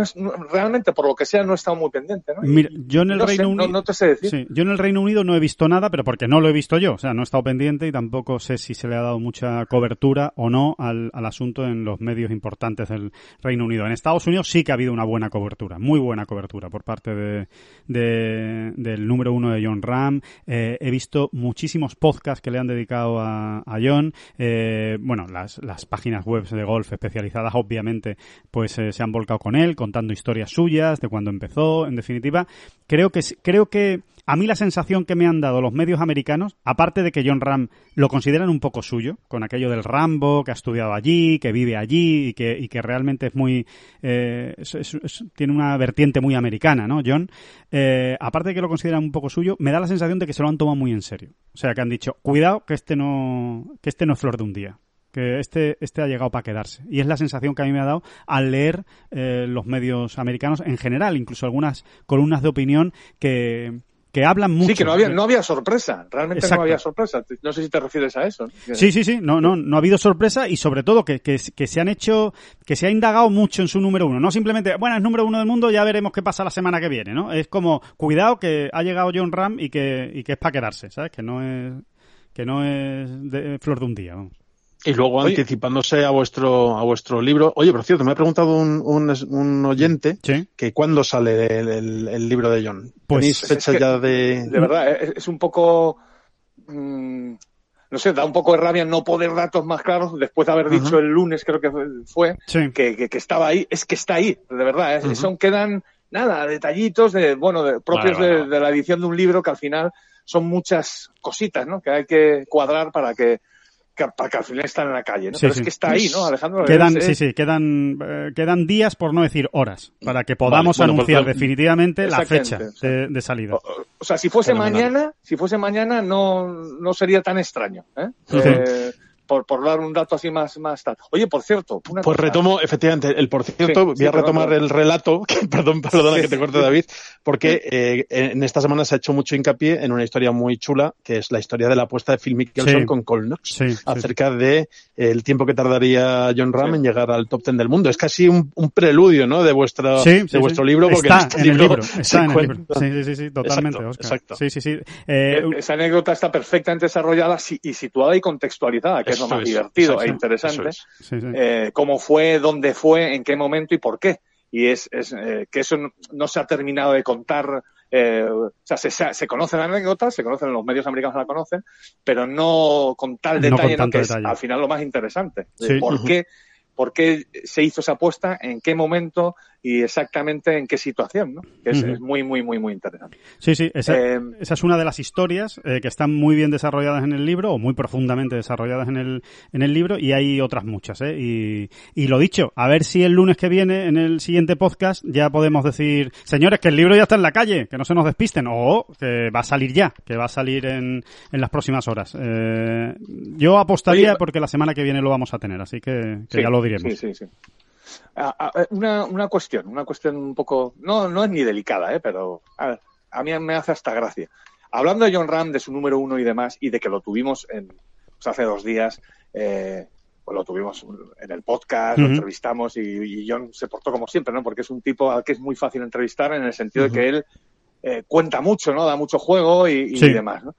realmente por lo que sea no he estado muy pendiente ¿no? Mira, yo en el no Reino sé, Unido no, no, te sé decir. Sí, yo en el Reino Unido no he visto nada pero porque no lo he visto yo o sea no he estado pendiente y tampoco sé si se le ha dado mucha cobertura o no al, al asunto en los medios importantes del Reino Unido. En Estados Unidos sí que ha habido una buena cobertura muy buena cobertura por parte de, de del número uno de John Ram eh, he visto muchísimos podcasts que le han dedicado a, a John. Eh, bueno las, las páginas web de golf especializadas obviamente pues se han volcado con él, contando historias suyas, de cuando empezó, en definitiva. Creo que, creo que a mí la sensación que me han dado los medios americanos, aparte de que John Ram lo consideran un poco suyo, con aquello del Rambo, que ha estudiado allí, que vive allí y que, y que realmente es muy... Eh, tiene una vertiente muy americana, ¿no, John? Eh, aparte de que lo consideran un poco suyo, me da la sensación de que se lo han tomado muy en serio. O sea, que han dicho, cuidado que este no, que este no es flor de un día que este, este ha llegado para quedarse. Y es la sensación que a mí me ha dado al leer eh, los medios americanos en general, incluso algunas columnas de opinión que, que hablan mucho. Sí, que no había, no había sorpresa, realmente Exacto. no había sorpresa. No sé si te refieres a eso. Sí, sí, sí, no, no, no ha habido sorpresa y sobre todo que, que, que, se han hecho, que se ha indagado mucho en su número uno. No simplemente, bueno, es número uno del mundo, ya veremos qué pasa la semana que viene, ¿no? Es como, cuidado que ha llegado John Ram y que, y que es para quedarse, ¿sabes? Que no es, que no es de flor de un día, vamos. Y luego oye. anticipándose a vuestro a vuestro libro. Oye, por cierto, me ha preguntado un, un, un oyente ¿Sí? que cuándo sale el, el, el, libro de John. Pues, ¿Tenéis fecha es que, ya de...? De verdad, es, es un poco... Mmm, no sé, da un poco de rabia no poder datos más claros después de haber uh -huh. dicho el lunes, creo que fue, sí. que, que, que, estaba ahí. Es que está ahí, de verdad. ¿eh? Uh -huh. Son, quedan, nada, detallitos de, bueno, de, propios vale, vale. De, de la edición de un libro que al final son muchas cositas, ¿no? Que hay que cuadrar para que que, para que al final están en la calle, ¿no? Sí, Pero sí. es que está ahí, ¿no, Alejandro? Quedan, es, sí, sí, quedan, eh, quedan días, por no decir horas, para que podamos vale, bueno, anunciar pues, definitivamente la fecha de, de salida. O, o, sea, si fuese Fenomenal. mañana, si fuese mañana no, no sería tan extraño, ¿eh? Por, por, dar un dato así más, más tal. Oye, por cierto. pues cosa. retomo, efectivamente, el por cierto, sí, voy sí, a retomar perdón, el relato, [laughs] que, perdón, perdona sí, que te corte David, porque eh, en esta semana se ha hecho mucho hincapié en una historia muy chula, que es la historia de la apuesta de Phil Mickelson con Cole Knox, acerca de eh, el tiempo que tardaría John Ram en llegar al top ten del mundo. Es casi un, un preludio, ¿no? De, vuestra, de vuestro libro, porque está en, este en libro, el libro. Está en el libro. Sí, sí, sí, sí totalmente, exacto, Oscar. Exacto. Sí, sí, sí. Eh, esa anécdota está perfectamente desarrollada y situada y contextualizada, que es lo más es, divertido e interesante. Es. Sí, sí. Eh, cómo fue, dónde fue, en qué momento y por qué. Y es, es eh, que eso no, no, se ha terminado de contar. Eh, o sea, se, se, conocen anécdotas, se conocen, los medios americanos la conocen, pero no con tal detalle, no con que detalle. es al final lo más interesante. Sí. ¿Por qué? ¿Por qué se hizo esa apuesta? ¿En qué momento? Y exactamente en qué situación, ¿no? Que es, uh -huh. es muy, muy, muy, muy interesante. Sí, sí, esa, eh, esa es una de las historias eh, que están muy bien desarrolladas en el libro, o muy profundamente desarrolladas en el, en el libro, y hay otras muchas, ¿eh? Y, y lo dicho, a ver si el lunes que viene, en el siguiente podcast, ya podemos decir, señores, que el libro ya está en la calle, que no se nos despisten, o que va a salir ya, que va a salir en, en las próximas horas. Eh, yo apostaría Oye, porque la semana que viene lo vamos a tener, así que, que sí, ya lo diremos. Sí, sí, sí. Una, una cuestión, una cuestión un poco, no, no es ni delicada, ¿eh? pero a, a mí me hace hasta gracia. Hablando de John Ram, de su número uno y demás, y de que lo tuvimos en, pues hace dos días, eh, pues lo tuvimos en el podcast, uh -huh. lo entrevistamos y, y, John se portó como siempre, ¿no? Porque es un tipo al que es muy fácil entrevistar en el sentido uh -huh. de que él eh, cuenta mucho, ¿no? Da mucho juego y, y, sí. y demás, ¿no?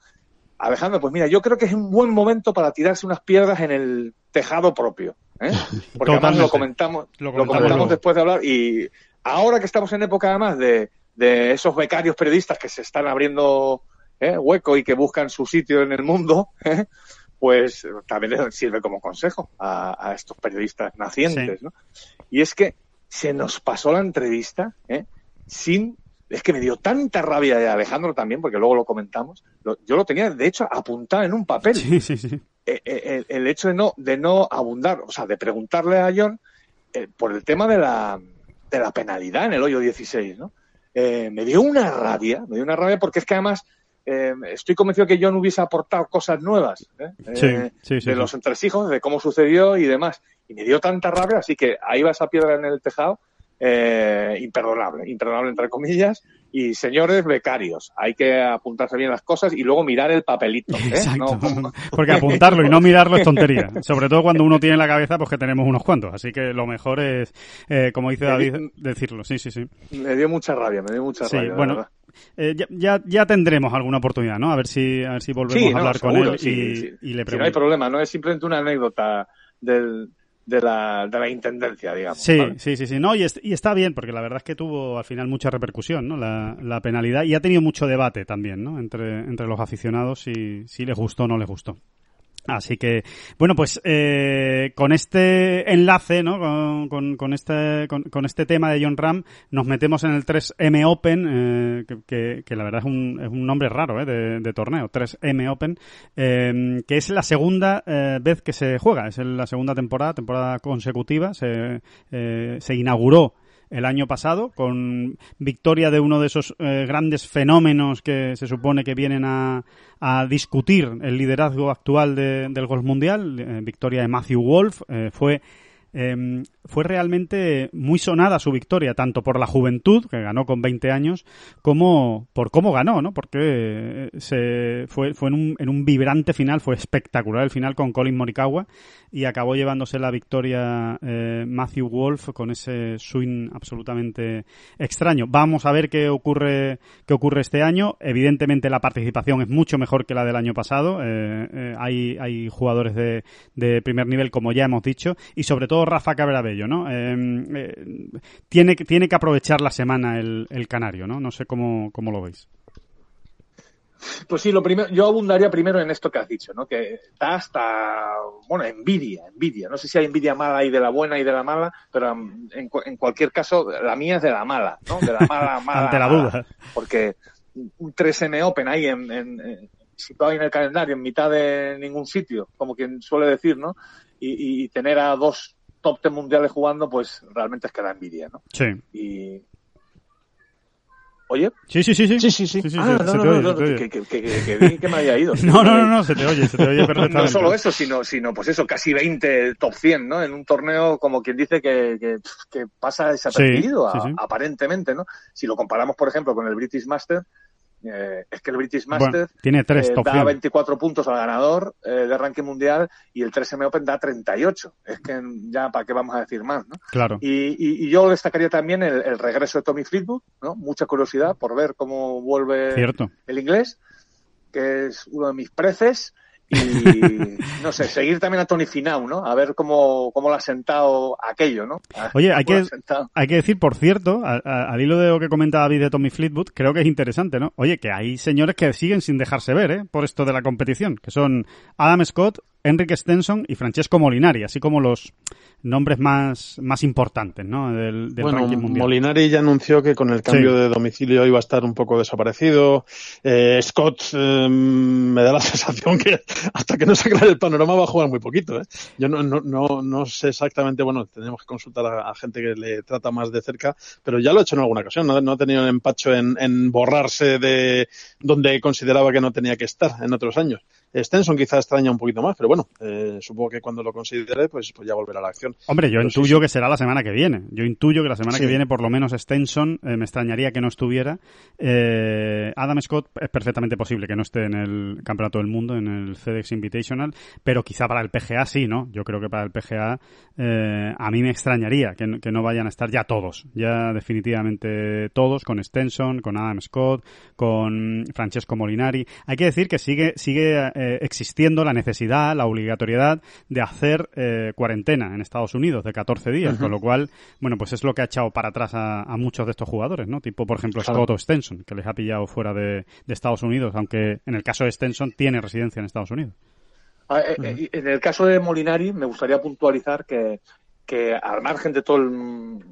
Alejandro, pues mira, yo creo que es un buen momento para tirarse unas piedras en el tejado propio. ¿Eh? [laughs] Porque además lo comentamos, lo comentamos, lo comentamos después de hablar y ahora que estamos en época además de, de esos becarios periodistas que se están abriendo ¿eh? hueco y que buscan su sitio en el mundo, [laughs] ¿eh? pues también sirve como consejo a, a estos periodistas nacientes. Sí. ¿no? Y es que se nos pasó la entrevista ¿eh? sin es que me dio tanta rabia de Alejandro también, porque luego lo comentamos. Lo, yo lo tenía, de hecho, apuntado en un papel. Sí, sí, sí. Eh, eh, el, el, hecho de no, de no abundar, o sea, de preguntarle a John eh, por el tema de la, de la penalidad en el hoyo 16, ¿no? Eh, me dio una rabia, me dio una rabia porque es que además eh, estoy convencido que John hubiese aportado cosas nuevas. Sí, sí, sí, de los entresijos, de cómo sucedió y demás. Y me dio tanta rabia, así que ahí va esa piedra en el tejado eh, imperdonable, imperdonable entre comillas. Y señores becarios, hay que apuntarse bien las cosas y luego mirar el papelito. ¿eh? Exacto. [laughs] Porque apuntarlo y no mirarlo es tontería. Sobre todo cuando uno tiene en la cabeza pues que tenemos unos cuantos. Así que lo mejor es, eh, como dice David, decirlo. Sí, sí, sí. Me dio mucha rabia, me dio mucha sí, rabia. Bueno, eh, ya, ya tendremos alguna oportunidad, ¿no? A ver si, a ver si volvemos a hablar con él y, y, le pregunto. no hay problema, no es simplemente una anécdota del, de la, de la intendencia, digamos. Sí, sí, sí, sí. No, y, y, está bien, porque la verdad es que tuvo al final mucha repercusión, ¿no? La, la penalidad. Y ha tenido mucho debate también, ¿no? Entre, entre los aficionados si, si les gustó o no les gustó. Así que, bueno, pues eh, con este enlace, ¿no? Con, con, este, con, este tema de John Ram, nos metemos en el 3M Open, eh, que, que, que, la verdad es un, es un nombre raro ¿eh? de, de torneo, 3M Open, eh, que es la segunda eh, vez que se juega, es la segunda temporada, temporada consecutiva, se, eh, se inauguró el año pasado, con victoria de uno de esos eh, grandes fenómenos que se supone que vienen a, a discutir el liderazgo actual de, del golf mundial, eh, victoria de Matthew Wolf, eh, fue eh, fue realmente muy sonada su victoria, tanto por la juventud, que ganó con 20 años, como por cómo ganó, ¿no? Porque se fue, fue en, un, en un vibrante final, fue espectacular el final con Colin Morikawa y acabó llevándose la victoria eh, Matthew Wolf con ese swing absolutamente extraño. Vamos a ver qué ocurre, qué ocurre este año. Evidentemente la participación es mucho mejor que la del año pasado. Eh, eh, hay, hay jugadores de, de primer nivel, como ya hemos dicho, y sobre todo Rafa ¿no? Eh, tiene, tiene que aprovechar la semana el, el canario, ¿no? No sé cómo, cómo lo veis. Pues sí, lo primero, yo abundaría primero en esto que has dicho, ¿no? Que da hasta, bueno, envidia, envidia. No sé si hay envidia mala y de la buena y de la mala, pero en, en cualquier caso, la mía es de la mala, ¿no? De la mala, [laughs] mala. Ante la duda. Porque un 3M Open ahí en, en, en, situado en el calendario, en mitad de ningún sitio, como quien suele decir, ¿no? Y, y tener a dos top 10 mundiales jugando, pues realmente es que da envidia, ¿no? Sí. Y, ¿Oye? Sí, sí, sí, sí. Sí, sí, ah, no, no, no, que, que, que, que, que me haya ido. [laughs] No, no, no, no, se te oye, se te oye [laughs] perfectamente. No solo eso, sino, sino pues eso, casi 20 top 100, ¿no? En un torneo como quien dice que, que, que pasa desapercibido, Sí, sí, aparentemente, ¿no? Si lo comparamos, por ejemplo, con el British Master, eh, es que el British Bueno, Master tiene tres eh, da 100. 24 puntos al ganador eh, de ranking mundial y el 3M Open da 38. Es que ya, ¿para qué vamos a decir más, no? Claro. Y, y, y yo destacaría también el, el regreso de Tommy Fleetwood, ¿no? Mucha curiosidad por ver cómo vuelve Cierto. el inglés, que es uno de mis preces. Y [laughs] no sé, seguir también a Tony Finau, ¿no? A ver cómo, cómo lo ha sentado aquello, ¿no? A- Oye, hay que, hay que decir, por cierto, a- a- al hilo de lo que comenta David de Tommy Fleetwood, creo que es interesante, ¿no? Oye, que hay señores que siguen sin dejarse ver, ¿eh? Por esto de la competición, que son Adam Scott, Enrique Stenson y Francesco Molinari, así como los nombres más, más importantes, ¿no? Del, del bueno, ranking mundial. Molinari ya anunció que con el cambio Sí. de domicilio iba a estar un poco desaparecido. Eh, Scott eh, me da la [laughs] sensación que hasta que no se aclare el panorama va a jugar muy poquito. ¿eh? Yo no, no, no, no sé exactamente, bueno, tenemos que consultar a, a gente que le trata más de cerca, pero ya lo ha hecho en alguna ocasión. No, ha tenido el empacho en, en borrarse de donde consideraba que no tenía que estar en otros años. Stenson quizá extraña un poquito más, pero bueno, eh, supongo que cuando lo considere, pues, pues ya volverá a la acción. Hombre, yo Pero intuyo sí. que será la semana que viene. Yo intuyo que la semana Sí. que viene, por lo menos Stenson, eh, me extrañaría que no estuviera. Eh, Adam Scott es perfectamente posible que no esté en el Campeonato del Mundo, en el FedEx Invitational, pero quizá para el PGA sí, ¿no? Yo creo que para el PGA eh, a mí me extrañaría que, no- que no vayan a estar ya todos, ya definitivamente todos, con Stenson, con Adam Scott, con Francesco Molinari. Hay que decir que sigue, sigue existiendo la necesidad, la obligatoriedad de hacer eh, cuarentena en Estados Unidos de 14 días, con lo cual, bueno, pues es lo que ha echado para atrás a, a muchos de estos jugadores, ¿no? Tipo, por ejemplo, Claro. Scott o Stenson, que les ha pillado fuera de, de Estados Unidos, aunque en el caso de Stenson tiene residencia en Estados Unidos. Ah, eh, eh, En el caso de Molinari, me gustaría puntualizar que, que al margen de todo el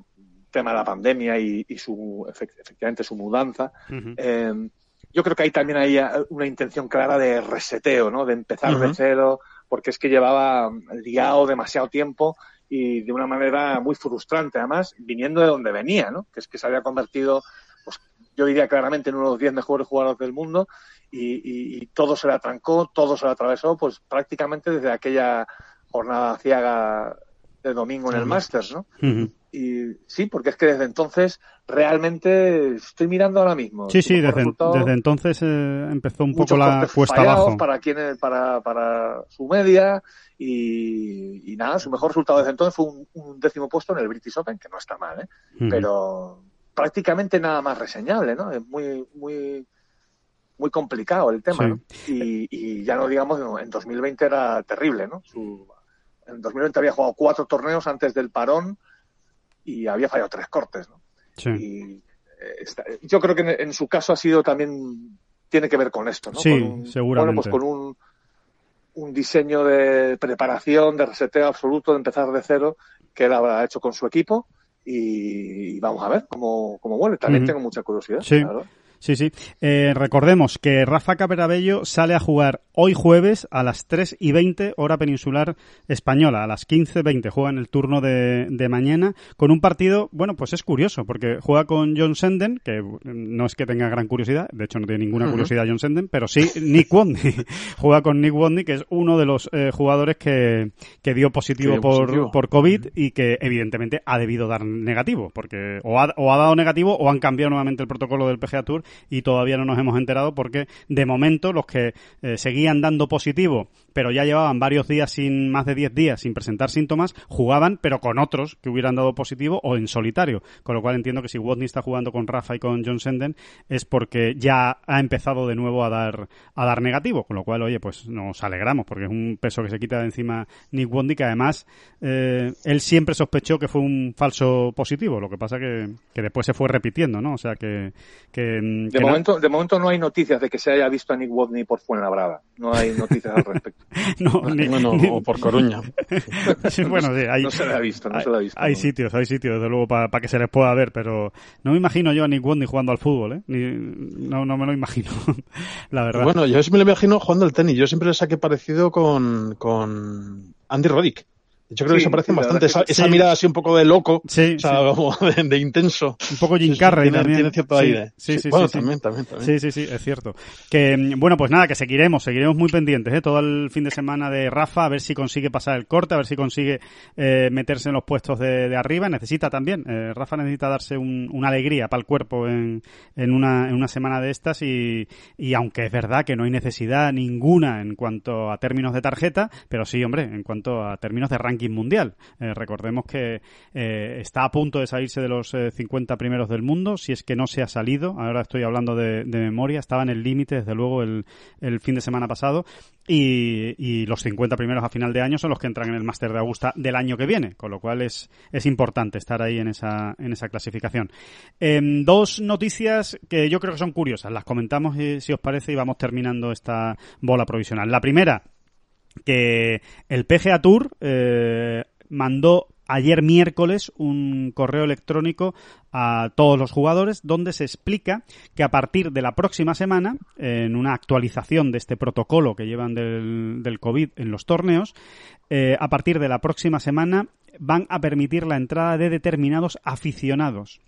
tema de la pandemia y, y su efect- efectivamente su mudanza, eh, yo creo que hay también ahí una intención clara de reseteo, ¿no? De empezar de cero, porque es que llevaba liado demasiado tiempo y de una manera muy frustrante, además, viniendo de donde venía, ¿no? Que es que se había convertido, pues yo diría claramente en uno de los 10 mejores jugadores del mundo y, y- y todo se le atrancó, todo se le atravesó, pues prácticamente desde aquella jornada ciaga de domingo en el Masters, ¿no? Y sí, porque es que desde entonces realmente estoy mirando ahora mismo. Sí, sí, desde, desde entonces eh, empezó un poco la cuesta abajo. Para, quien, para, para su media y, nada, su mejor resultado desde entonces fue un, décimo puesto en el British Open, que no está mal, ¿eh? Pero prácticamente nada más reseñable, ¿no? Es muy, muy, muy complicado el tema, ¿no? Y, y, ya no digamos, en 2020 era terrible, ¿no? Su, en 2020 había jugado cuatro torneos antes del parón y había fallado tres cortes, ¿no? Sí. Y eh, yo creo que en, su caso ha sido también, tiene que ver con esto, ¿no? Sí, seguramente. Bueno, pues con un, un diseño de preparación, de reseteo absoluto, de empezar de cero, que él ha hecho con su equipo y, vamos a ver cómo, cómo vuelve. También tengo mucha curiosidad. Sí. Sí, sí. Eh, recordemos que Rafa Caperabello sale a jugar hoy jueves a las 3 y 20 hora peninsular española, a las 15.20 juega en el turno de, de, mañana con un partido, bueno, pues es curioso porque juega con John Senden, que no es que tenga gran curiosidad, de hecho no tiene ninguna curiosidad John Senden, pero sí Nick Wadney. [laughs] juega con Nick Wadney, que es uno de los eh, jugadores que, que dio positivo, por, por COVID y que evidentemente ha debido dar negativo, porque o ha, o ha dado negativo o han cambiado nuevamente el protocolo del PGA Tour y todavía no nos hemos enterado porque de momento los que eh, seguían dando positivo pero ya llevaban varios días sin más de 10 días sin presentar síntomas, jugaban pero con otros que hubieran dado positivo o en solitario, con lo cual entiendo que si Watney está jugando con Rafa y con John Senden es porque ya ha empezado de nuevo a dar a dar negativo, con lo cual oye, pues nos alegramos porque es un peso que se quita de encima Nick Watney que además eh, él siempre sospechó que fue un falso positivo, lo que pasa que, que después se fue repitiendo, ¿no? O sea que, que de, momento, de momento no hay noticias de que se haya visto a Nick Watney por Fuenlabrada. No hay noticias al respecto. [laughs] no, ni, bueno, o por Coruña. [laughs] bueno, sí, hay, no se le ha visto, no se le ha visto. Hay sitios, hay sitios, desde luego, para que se les pueda ver, pero no me imagino yo a Nick Watney jugando al fútbol, ¿eh? Ni, no, no me lo imagino, [laughs] la verdad. Bueno, yo sí me lo imagino jugando al tenis. Yo siempre le saqué parecido con, con Andy Roddick. Yo creo que se parecen bastante. Esa, mirada así un poco de loco, sí, o sea, como [laughs] de, intenso. Un poco Jim Carrey tiene, también. Tiene cierta idea. Sí, sí, bueno, sí, también, también, también. Sí, sí, sí, es cierto. Que, bueno, pues nada, que seguiremos, seguiremos muy pendientes, ¿eh? Todo el fin de semana de Rafa, a ver si consigue pasar el corte, a ver si consigue eh, meterse en los puestos de, de arriba. Necesita también, eh, Rafa necesita darse un, una alegría para el cuerpo en, en, una, en una semana de estas y, y aunque es verdad que no hay necesidad ninguna en cuanto a términos de tarjeta, pero sí, hombre, en cuanto a términos de ranking mundial. Eh, recordemos que eh, está a punto de salirse de los 50 eh, primeros del mundo, si es que no se ha salido, ahora estoy hablando de, memoria, estaba en el límite desde luego el, fin de semana pasado y, y, los 50 primeros a final de año son los que entran en el Máster de Augusta del año que viene, con lo cual es, es importante estar ahí en esa, en esa clasificación. Em, dos noticias que yo creo que son curiosas, las comentamos si os parece y vamos terminando esta bola provisional. La primera, que el PGA Tour eh, mandó ayer miércoles un correo electrónico a todos los jugadores donde se explica que a partir de la próxima semana, en una actualización de este protocolo que llevan del, COVID en los torneos, eh, a partir de la próxima semana van a permitir la entrada de determinados aficionados.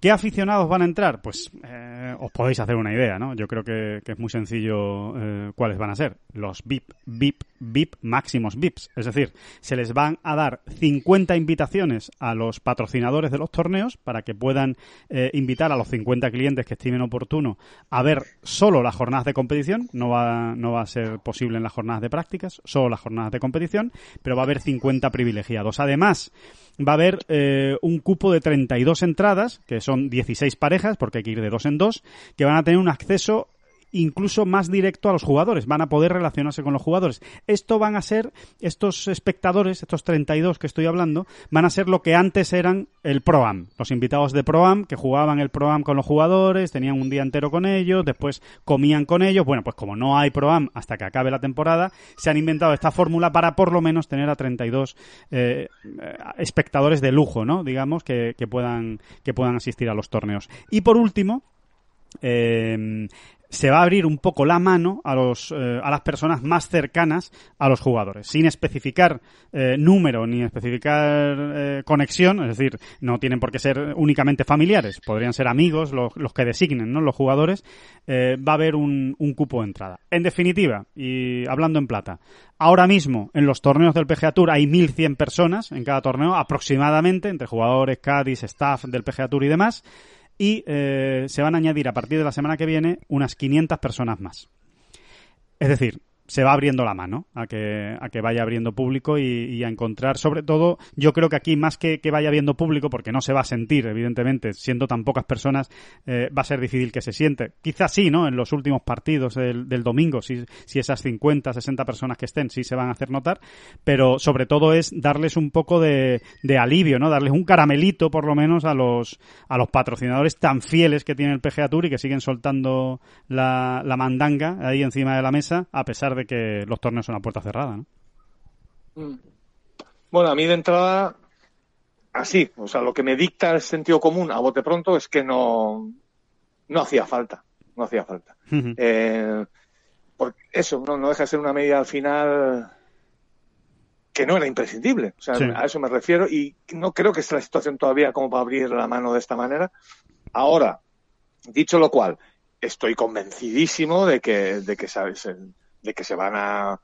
¿Qué aficionados van a entrar? Pues eh, os podéis hacer una idea, ¿no? Yo creo que, es muy sencillo eh, cuáles van a ser. Los VIP, VIP, VIP, máximos VIPs. Es decir, se les van a dar 50 invitaciones a los patrocinadores de los torneos para que puedan eh, invitar a los 50 clientes que estimen oportuno a ver solo las jornadas de competición. No va, no va a ser posible en las jornadas de prácticas, solo las jornadas de competición, pero va a haber 50 privilegiados. Además, va a haber un cupo de 32 entradas, que son 16 parejas, porque hay que ir de dos en dos, que van a tener un acceso incluso más directo a los jugadores, van a poder relacionarse con los jugadores. Esto van a ser, estos espectadores, estos 32 que estoy hablando, van a ser lo que antes eran el Pro-Am, los invitados de Pro-Am que jugaban el Pro-Am con los jugadores, tenían un día entero con ellos, después comían con ellos. Bueno, pues como no hay Pro-Am hasta que acabe la temporada, se han inventado esta fórmula para por lo menos tener a 32 eh, espectadores de lujo, ¿no? Digamos, que, que, puedan, que puedan asistir a los torneos. Y por último, eh, se va a abrir un poco la mano a, los, eh, a las personas más cercanas a los jugadores, sin especificar eh, número ni especificar eh, conexión, es decir, no tienen por qué ser únicamente familiares, podrían ser amigos los, los que designen ¿no? los jugadores, va a haber un, un cupo de entrada. En definitiva, y hablando en plata, ahora mismo en los torneos del PGA Tour hay 1.100 personas en cada torneo aproximadamente, entre jugadores, caddies, staff del PGA Tour y demás, y eh, se van a añadir a partir de la semana que viene unas 500 personas más. Es decir, se va abriendo la mano a que, a que vaya abriendo público y, a encontrar, sobre todo, yo creo que aquí más que, que vaya abriendo público, porque no se va a sentir, evidentemente, siendo tan pocas personas, eh, va a ser difícil que se siente. Quizás sí, ¿no? En los últimos partidos del, del domingo, si, si esas 50, 60 personas que estén, sí se van a hacer notar, pero sobre todo es darles un poco de, de alivio, ¿no? Darles un caramelito, por lo menos, a los, a los patrocinadores tan fieles que tiene el PGA Tour y que siguen soltando la, la mandanga ahí encima de la mesa, a pesar de que los torneos son a puerta cerrada, ¿no? Mm. Bueno, a mí de entrada, así, o sea, lo que me dicta el sentido común a bote pronto es que no, no hacía falta, no hacía falta. Eh, porque eso, no, no deja de ser una medida al final que no era imprescindible. O sea, a eso me refiero y no creo que esté la situación todavía como para abrir la mano de esta manera. Ahora, dicho lo cual, estoy convencidísimo de que, de que sabes, de que se van a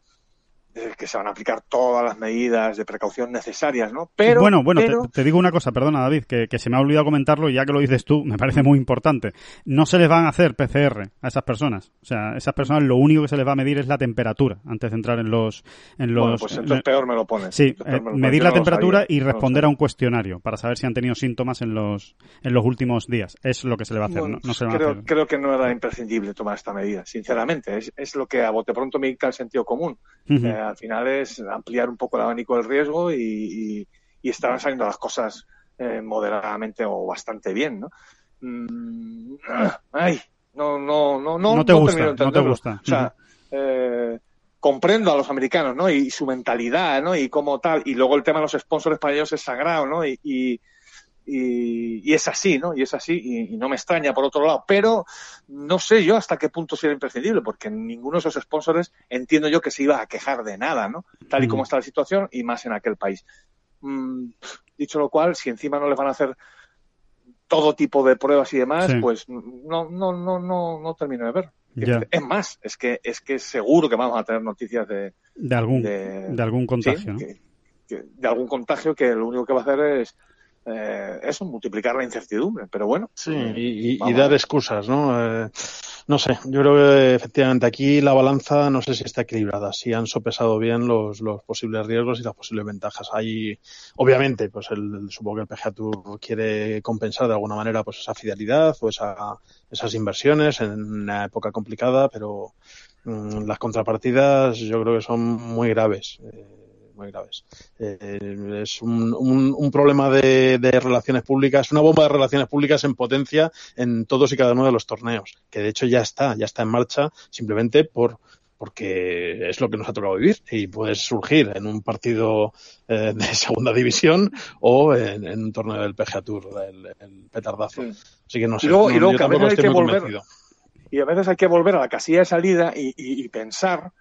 que se van a aplicar todas las medidas de precaución necesarias, ¿no? Pero bueno, bueno, pero... Te, digo una cosa, perdona David, que, que, se me ha olvidado comentarlo y ya que lo dices tú, me parece muy importante. No se les van a hacer PCR a esas personas. O sea, esas personas lo único que se les va a medir es la temperatura antes de entrar en los en los. Bueno, pues entonces peor me lo pones. Sí, eh, medir la temperatura y responder a un cuestionario para saber si han tenido síntomas en los en los últimos días. Es lo que se le va a hacer. no, no se creo, a hacer. creo que no era imprescindible tomar esta medida, sinceramente. Es, es lo que a bote pronto me dicta el sentido común. Uh -huh. eh, al final es ampliar un poco el abanico del riesgo y, y, y estaban saliendo las cosas eh, moderadamente o bastante bien, ¿no? Mm, ay, no, no, no, no, no te no gusta, no te gusta. O sea, eh, comprendo a los americanos, ¿no? Y su mentalidad, ¿no? Y cómo tal. Y luego el tema de los sponsors para ellos es sagrado, ¿no? Y, y, es así, ¿no? Y es así, y, y, no me extraña por otro lado, pero no sé yo hasta qué punto sería imprescindible, porque ninguno de esos sponsors entiendo yo que se iba a quejar de nada, ¿no? Tal y como está la situación y más en aquel país. Mm, dicho lo cual, si encima no les van a hacer todo tipo de pruebas y demás, sí. pues no, no, no, no, no termino de ver. Ya. Es más, es que es que seguro que vamos a tener noticias de de algún de, de algún contagio, ¿sí? ¿no? que, que, de algún contagio que lo único que va a hacer es eh, eso, multiplicar la incertidumbre. Pero bueno. Sí, y, y, dar excusas, ¿no? Eh, no sé, yo creo que efectivamente aquí la balanza no sé si está equilibrada, si han sopesado bien los, los posibles riesgos y las posibles ventajas. Hay, obviamente, pues el, supongo que el PGA Tour quiere compensar de alguna manera pues esa fidelidad o esa, esas inversiones en una época complicada, pero mmm, las contrapartidas yo creo que son muy graves. Eh, muy graves. Eh, es un, un, un problema de, de, relaciones públicas, una bomba de relaciones públicas en potencia en todos y cada uno de los torneos, que de hecho ya está, ya está en marcha, simplemente por porque es lo que nos ha tocado vivir y puede surgir en un partido eh, de [laughs] segunda división o en, en, un torneo del PGA Tour, el, el petardazo. Sí. Así que no sé. Y luego, no, y luego yo que a veces hay que volver, convencido. y a veces hay que volver a la casilla de salida y, y, y pensar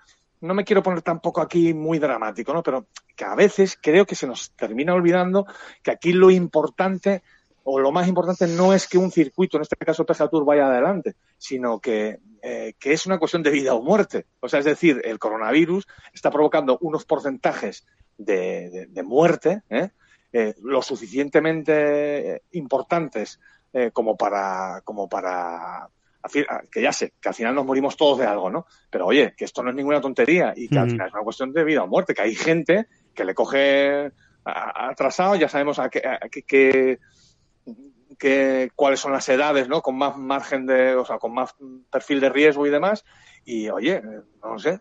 no me quiero poner tampoco aquí muy dramático, ¿no? Pero que a veces creo que se nos termina olvidando que aquí lo importante o lo más importante no es que un circuito, en este caso PGA Tour, vaya adelante, sino que, eh, que es una cuestión de vida o muerte. O sea, es decir, el coronavirus está provocando unos porcentajes de, de, muerte ¿eh? Eh, lo suficientemente importantes como para, como para que ya sé, que al final nos morimos todos de algo, ¿no? Pero oye, que esto no es ninguna tontería y que mm. al final es una cuestión de vida o muerte, que hay gente que le coge atrasado, ya sabemos a qué, qué, qué, cuáles son las edades, ¿no? Con más margen de, o sea, con más perfil de riesgo y demás. Y oye, no sé,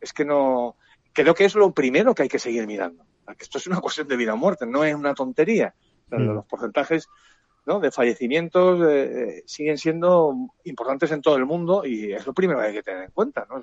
es que no, creo que es lo primero que hay que seguir mirando. Que esto es una cuestión de vida o muerte, no es una tontería. Mm. Los porcentajes ¿no? de fallecimientos eh, siguen siendo importantes en todo el mundo y es lo primero que hay que tener en cuenta, no.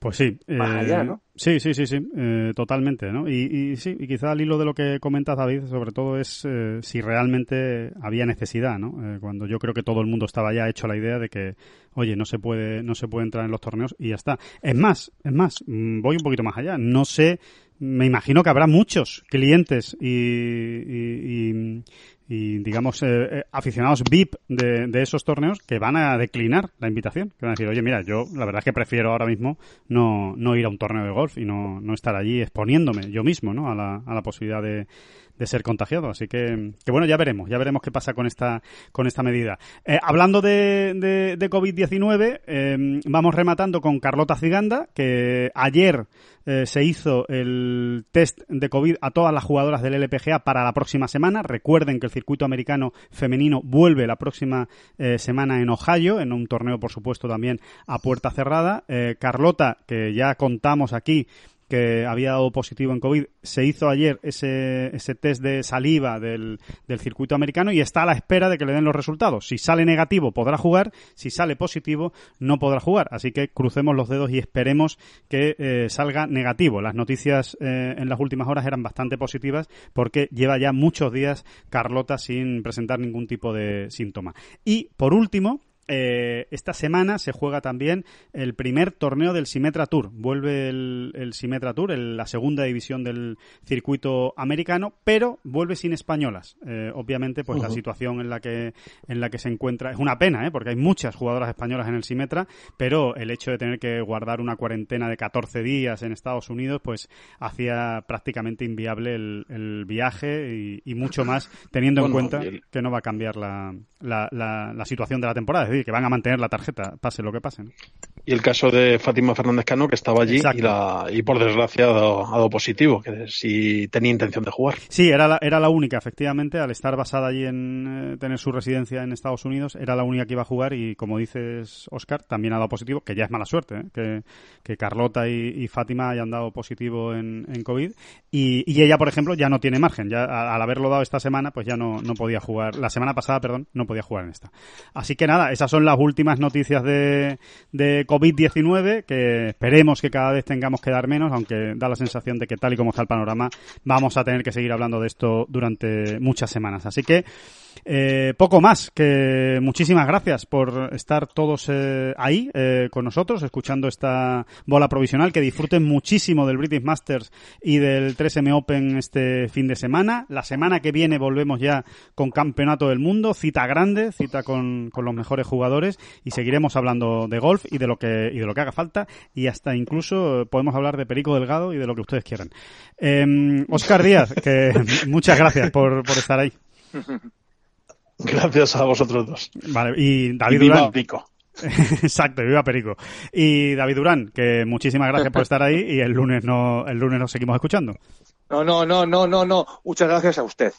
Pues sí. Más allá, ¿no? Sí, sí, sí, sí, eh, totalmente, ¿no? Y, y, sí, y quizá al hilo de lo que comentas, David, sobre todo es eh, si realmente había necesidad, ¿no? Eh, cuando yo creo que todo el mundo estaba ya hecho la idea de que, oye, no se puede, no se puede entrar en los torneos y ya está. Es más, es más, mm, voy un poquito más allá. No sé, me imagino que habrá muchos clientes y, y, y digamos, eh, aficionados VIP de, de, esos torneos que van a declinar la invitación. Que van a decir, oye, mira, yo la verdad es que prefiero ahora mismo no, no ir a un torneo de golf y no, no estar allí exponiéndome yo mismo ¿no? a, la, a la posibilidad de, de ser contagiado. Así que, que, bueno, ya veremos, ya veremos qué pasa con esta, con esta medida. Eh, hablando de, de, de COVID-19, eh, vamos rematando con Carlota Ciganda, que ayer eh, se hizo el test de COVID a todas las jugadoras del LPGA para la próxima semana. Recuerden que el circuito americano femenino vuelve la próxima eh, semana en Ohio, en un torneo, por supuesto, también a puerta cerrada. Eh, Carlota, que ya contamos aquí, que había dado positivo en COVID, se hizo ayer ese, ese test de saliva del, del, circuito americano y está a la espera de que le den los resultados. Si sale negativo podrá jugar, si sale positivo no podrá jugar. Así que crucemos los dedos y esperemos que eh, salga negativo. Las noticias eh, en las últimas horas eran bastante positivas porque lleva ya muchos días Carlota sin presentar ningún tipo de síntoma. Y por último, eh, esta semana se juega también el primer torneo del Simetra Tour. Vuelve el, el Simetra Tour, el, la segunda división del circuito americano, pero vuelve sin españolas. Eh, obviamente, pues uh -huh. la situación en la que en la que se encuentra es una pena, ¿eh? porque hay muchas jugadoras españolas en el Simetra, pero el hecho de tener que guardar una cuarentena de 14 días en Estados Unidos, pues hacía prácticamente inviable el, el viaje y, y, mucho más, teniendo bueno, en cuenta que no va a cambiar la, la, la, la situación de la temporada. Es decir, que van a mantener la tarjeta, pase lo que pase. ¿no? Y el caso de Fátima Fernández Cano, que estaba allí y, la, y, por desgracia ha dado, ha dado, positivo, que si tenía intención de jugar. Sí, era la, era la única, efectivamente, al estar basada allí en eh, tener su residencia en Estados Unidos, era la única que iba a jugar y, como dices, Oscar, también ha dado positivo, que ya es mala suerte, ¿eh? que, que, Carlota y, y, Fátima hayan dado positivo en, en COVID. Y, y, ella, por ejemplo, ya no tiene margen, ya al haberlo dado esta semana, pues ya no, no podía jugar, la semana pasada, perdón, no podía jugar en esta. Así que nada, esas son las últimas noticias de, de COVID-19, que esperemos que cada vez tengamos que dar menos, aunque da la sensación de que tal y como está el panorama, vamos a tener que seguir hablando de esto durante muchas semanas. Así que eh, poco más, que muchísimas gracias por estar todos eh, ahí eh, con nosotros, escuchando esta bola provisional, que disfruten muchísimo del British Masters y del 3M Open este fin de semana. La semana que viene volvemos ya con Campeonato del Mundo, cita grande, cita con, los mejores jugadores y seguiremos hablando de golf y de lo que y de lo que haga falta y hasta incluso podemos hablar de Perico Delgado y de lo que ustedes quieran. Oscar Díaz, que [laughs] muchas gracias por, por estar ahí. [laughs] [laughs] Gracias a vosotros dos. Vale, y David y viva Durán. Pico. [laughs] Exacto, viva Perico. Y David Durán, que muchísimas gracias por estar ahí y el lunes no el lunes nos seguimos escuchando. No, no, no, no, no, no. Muchas gracias a usted.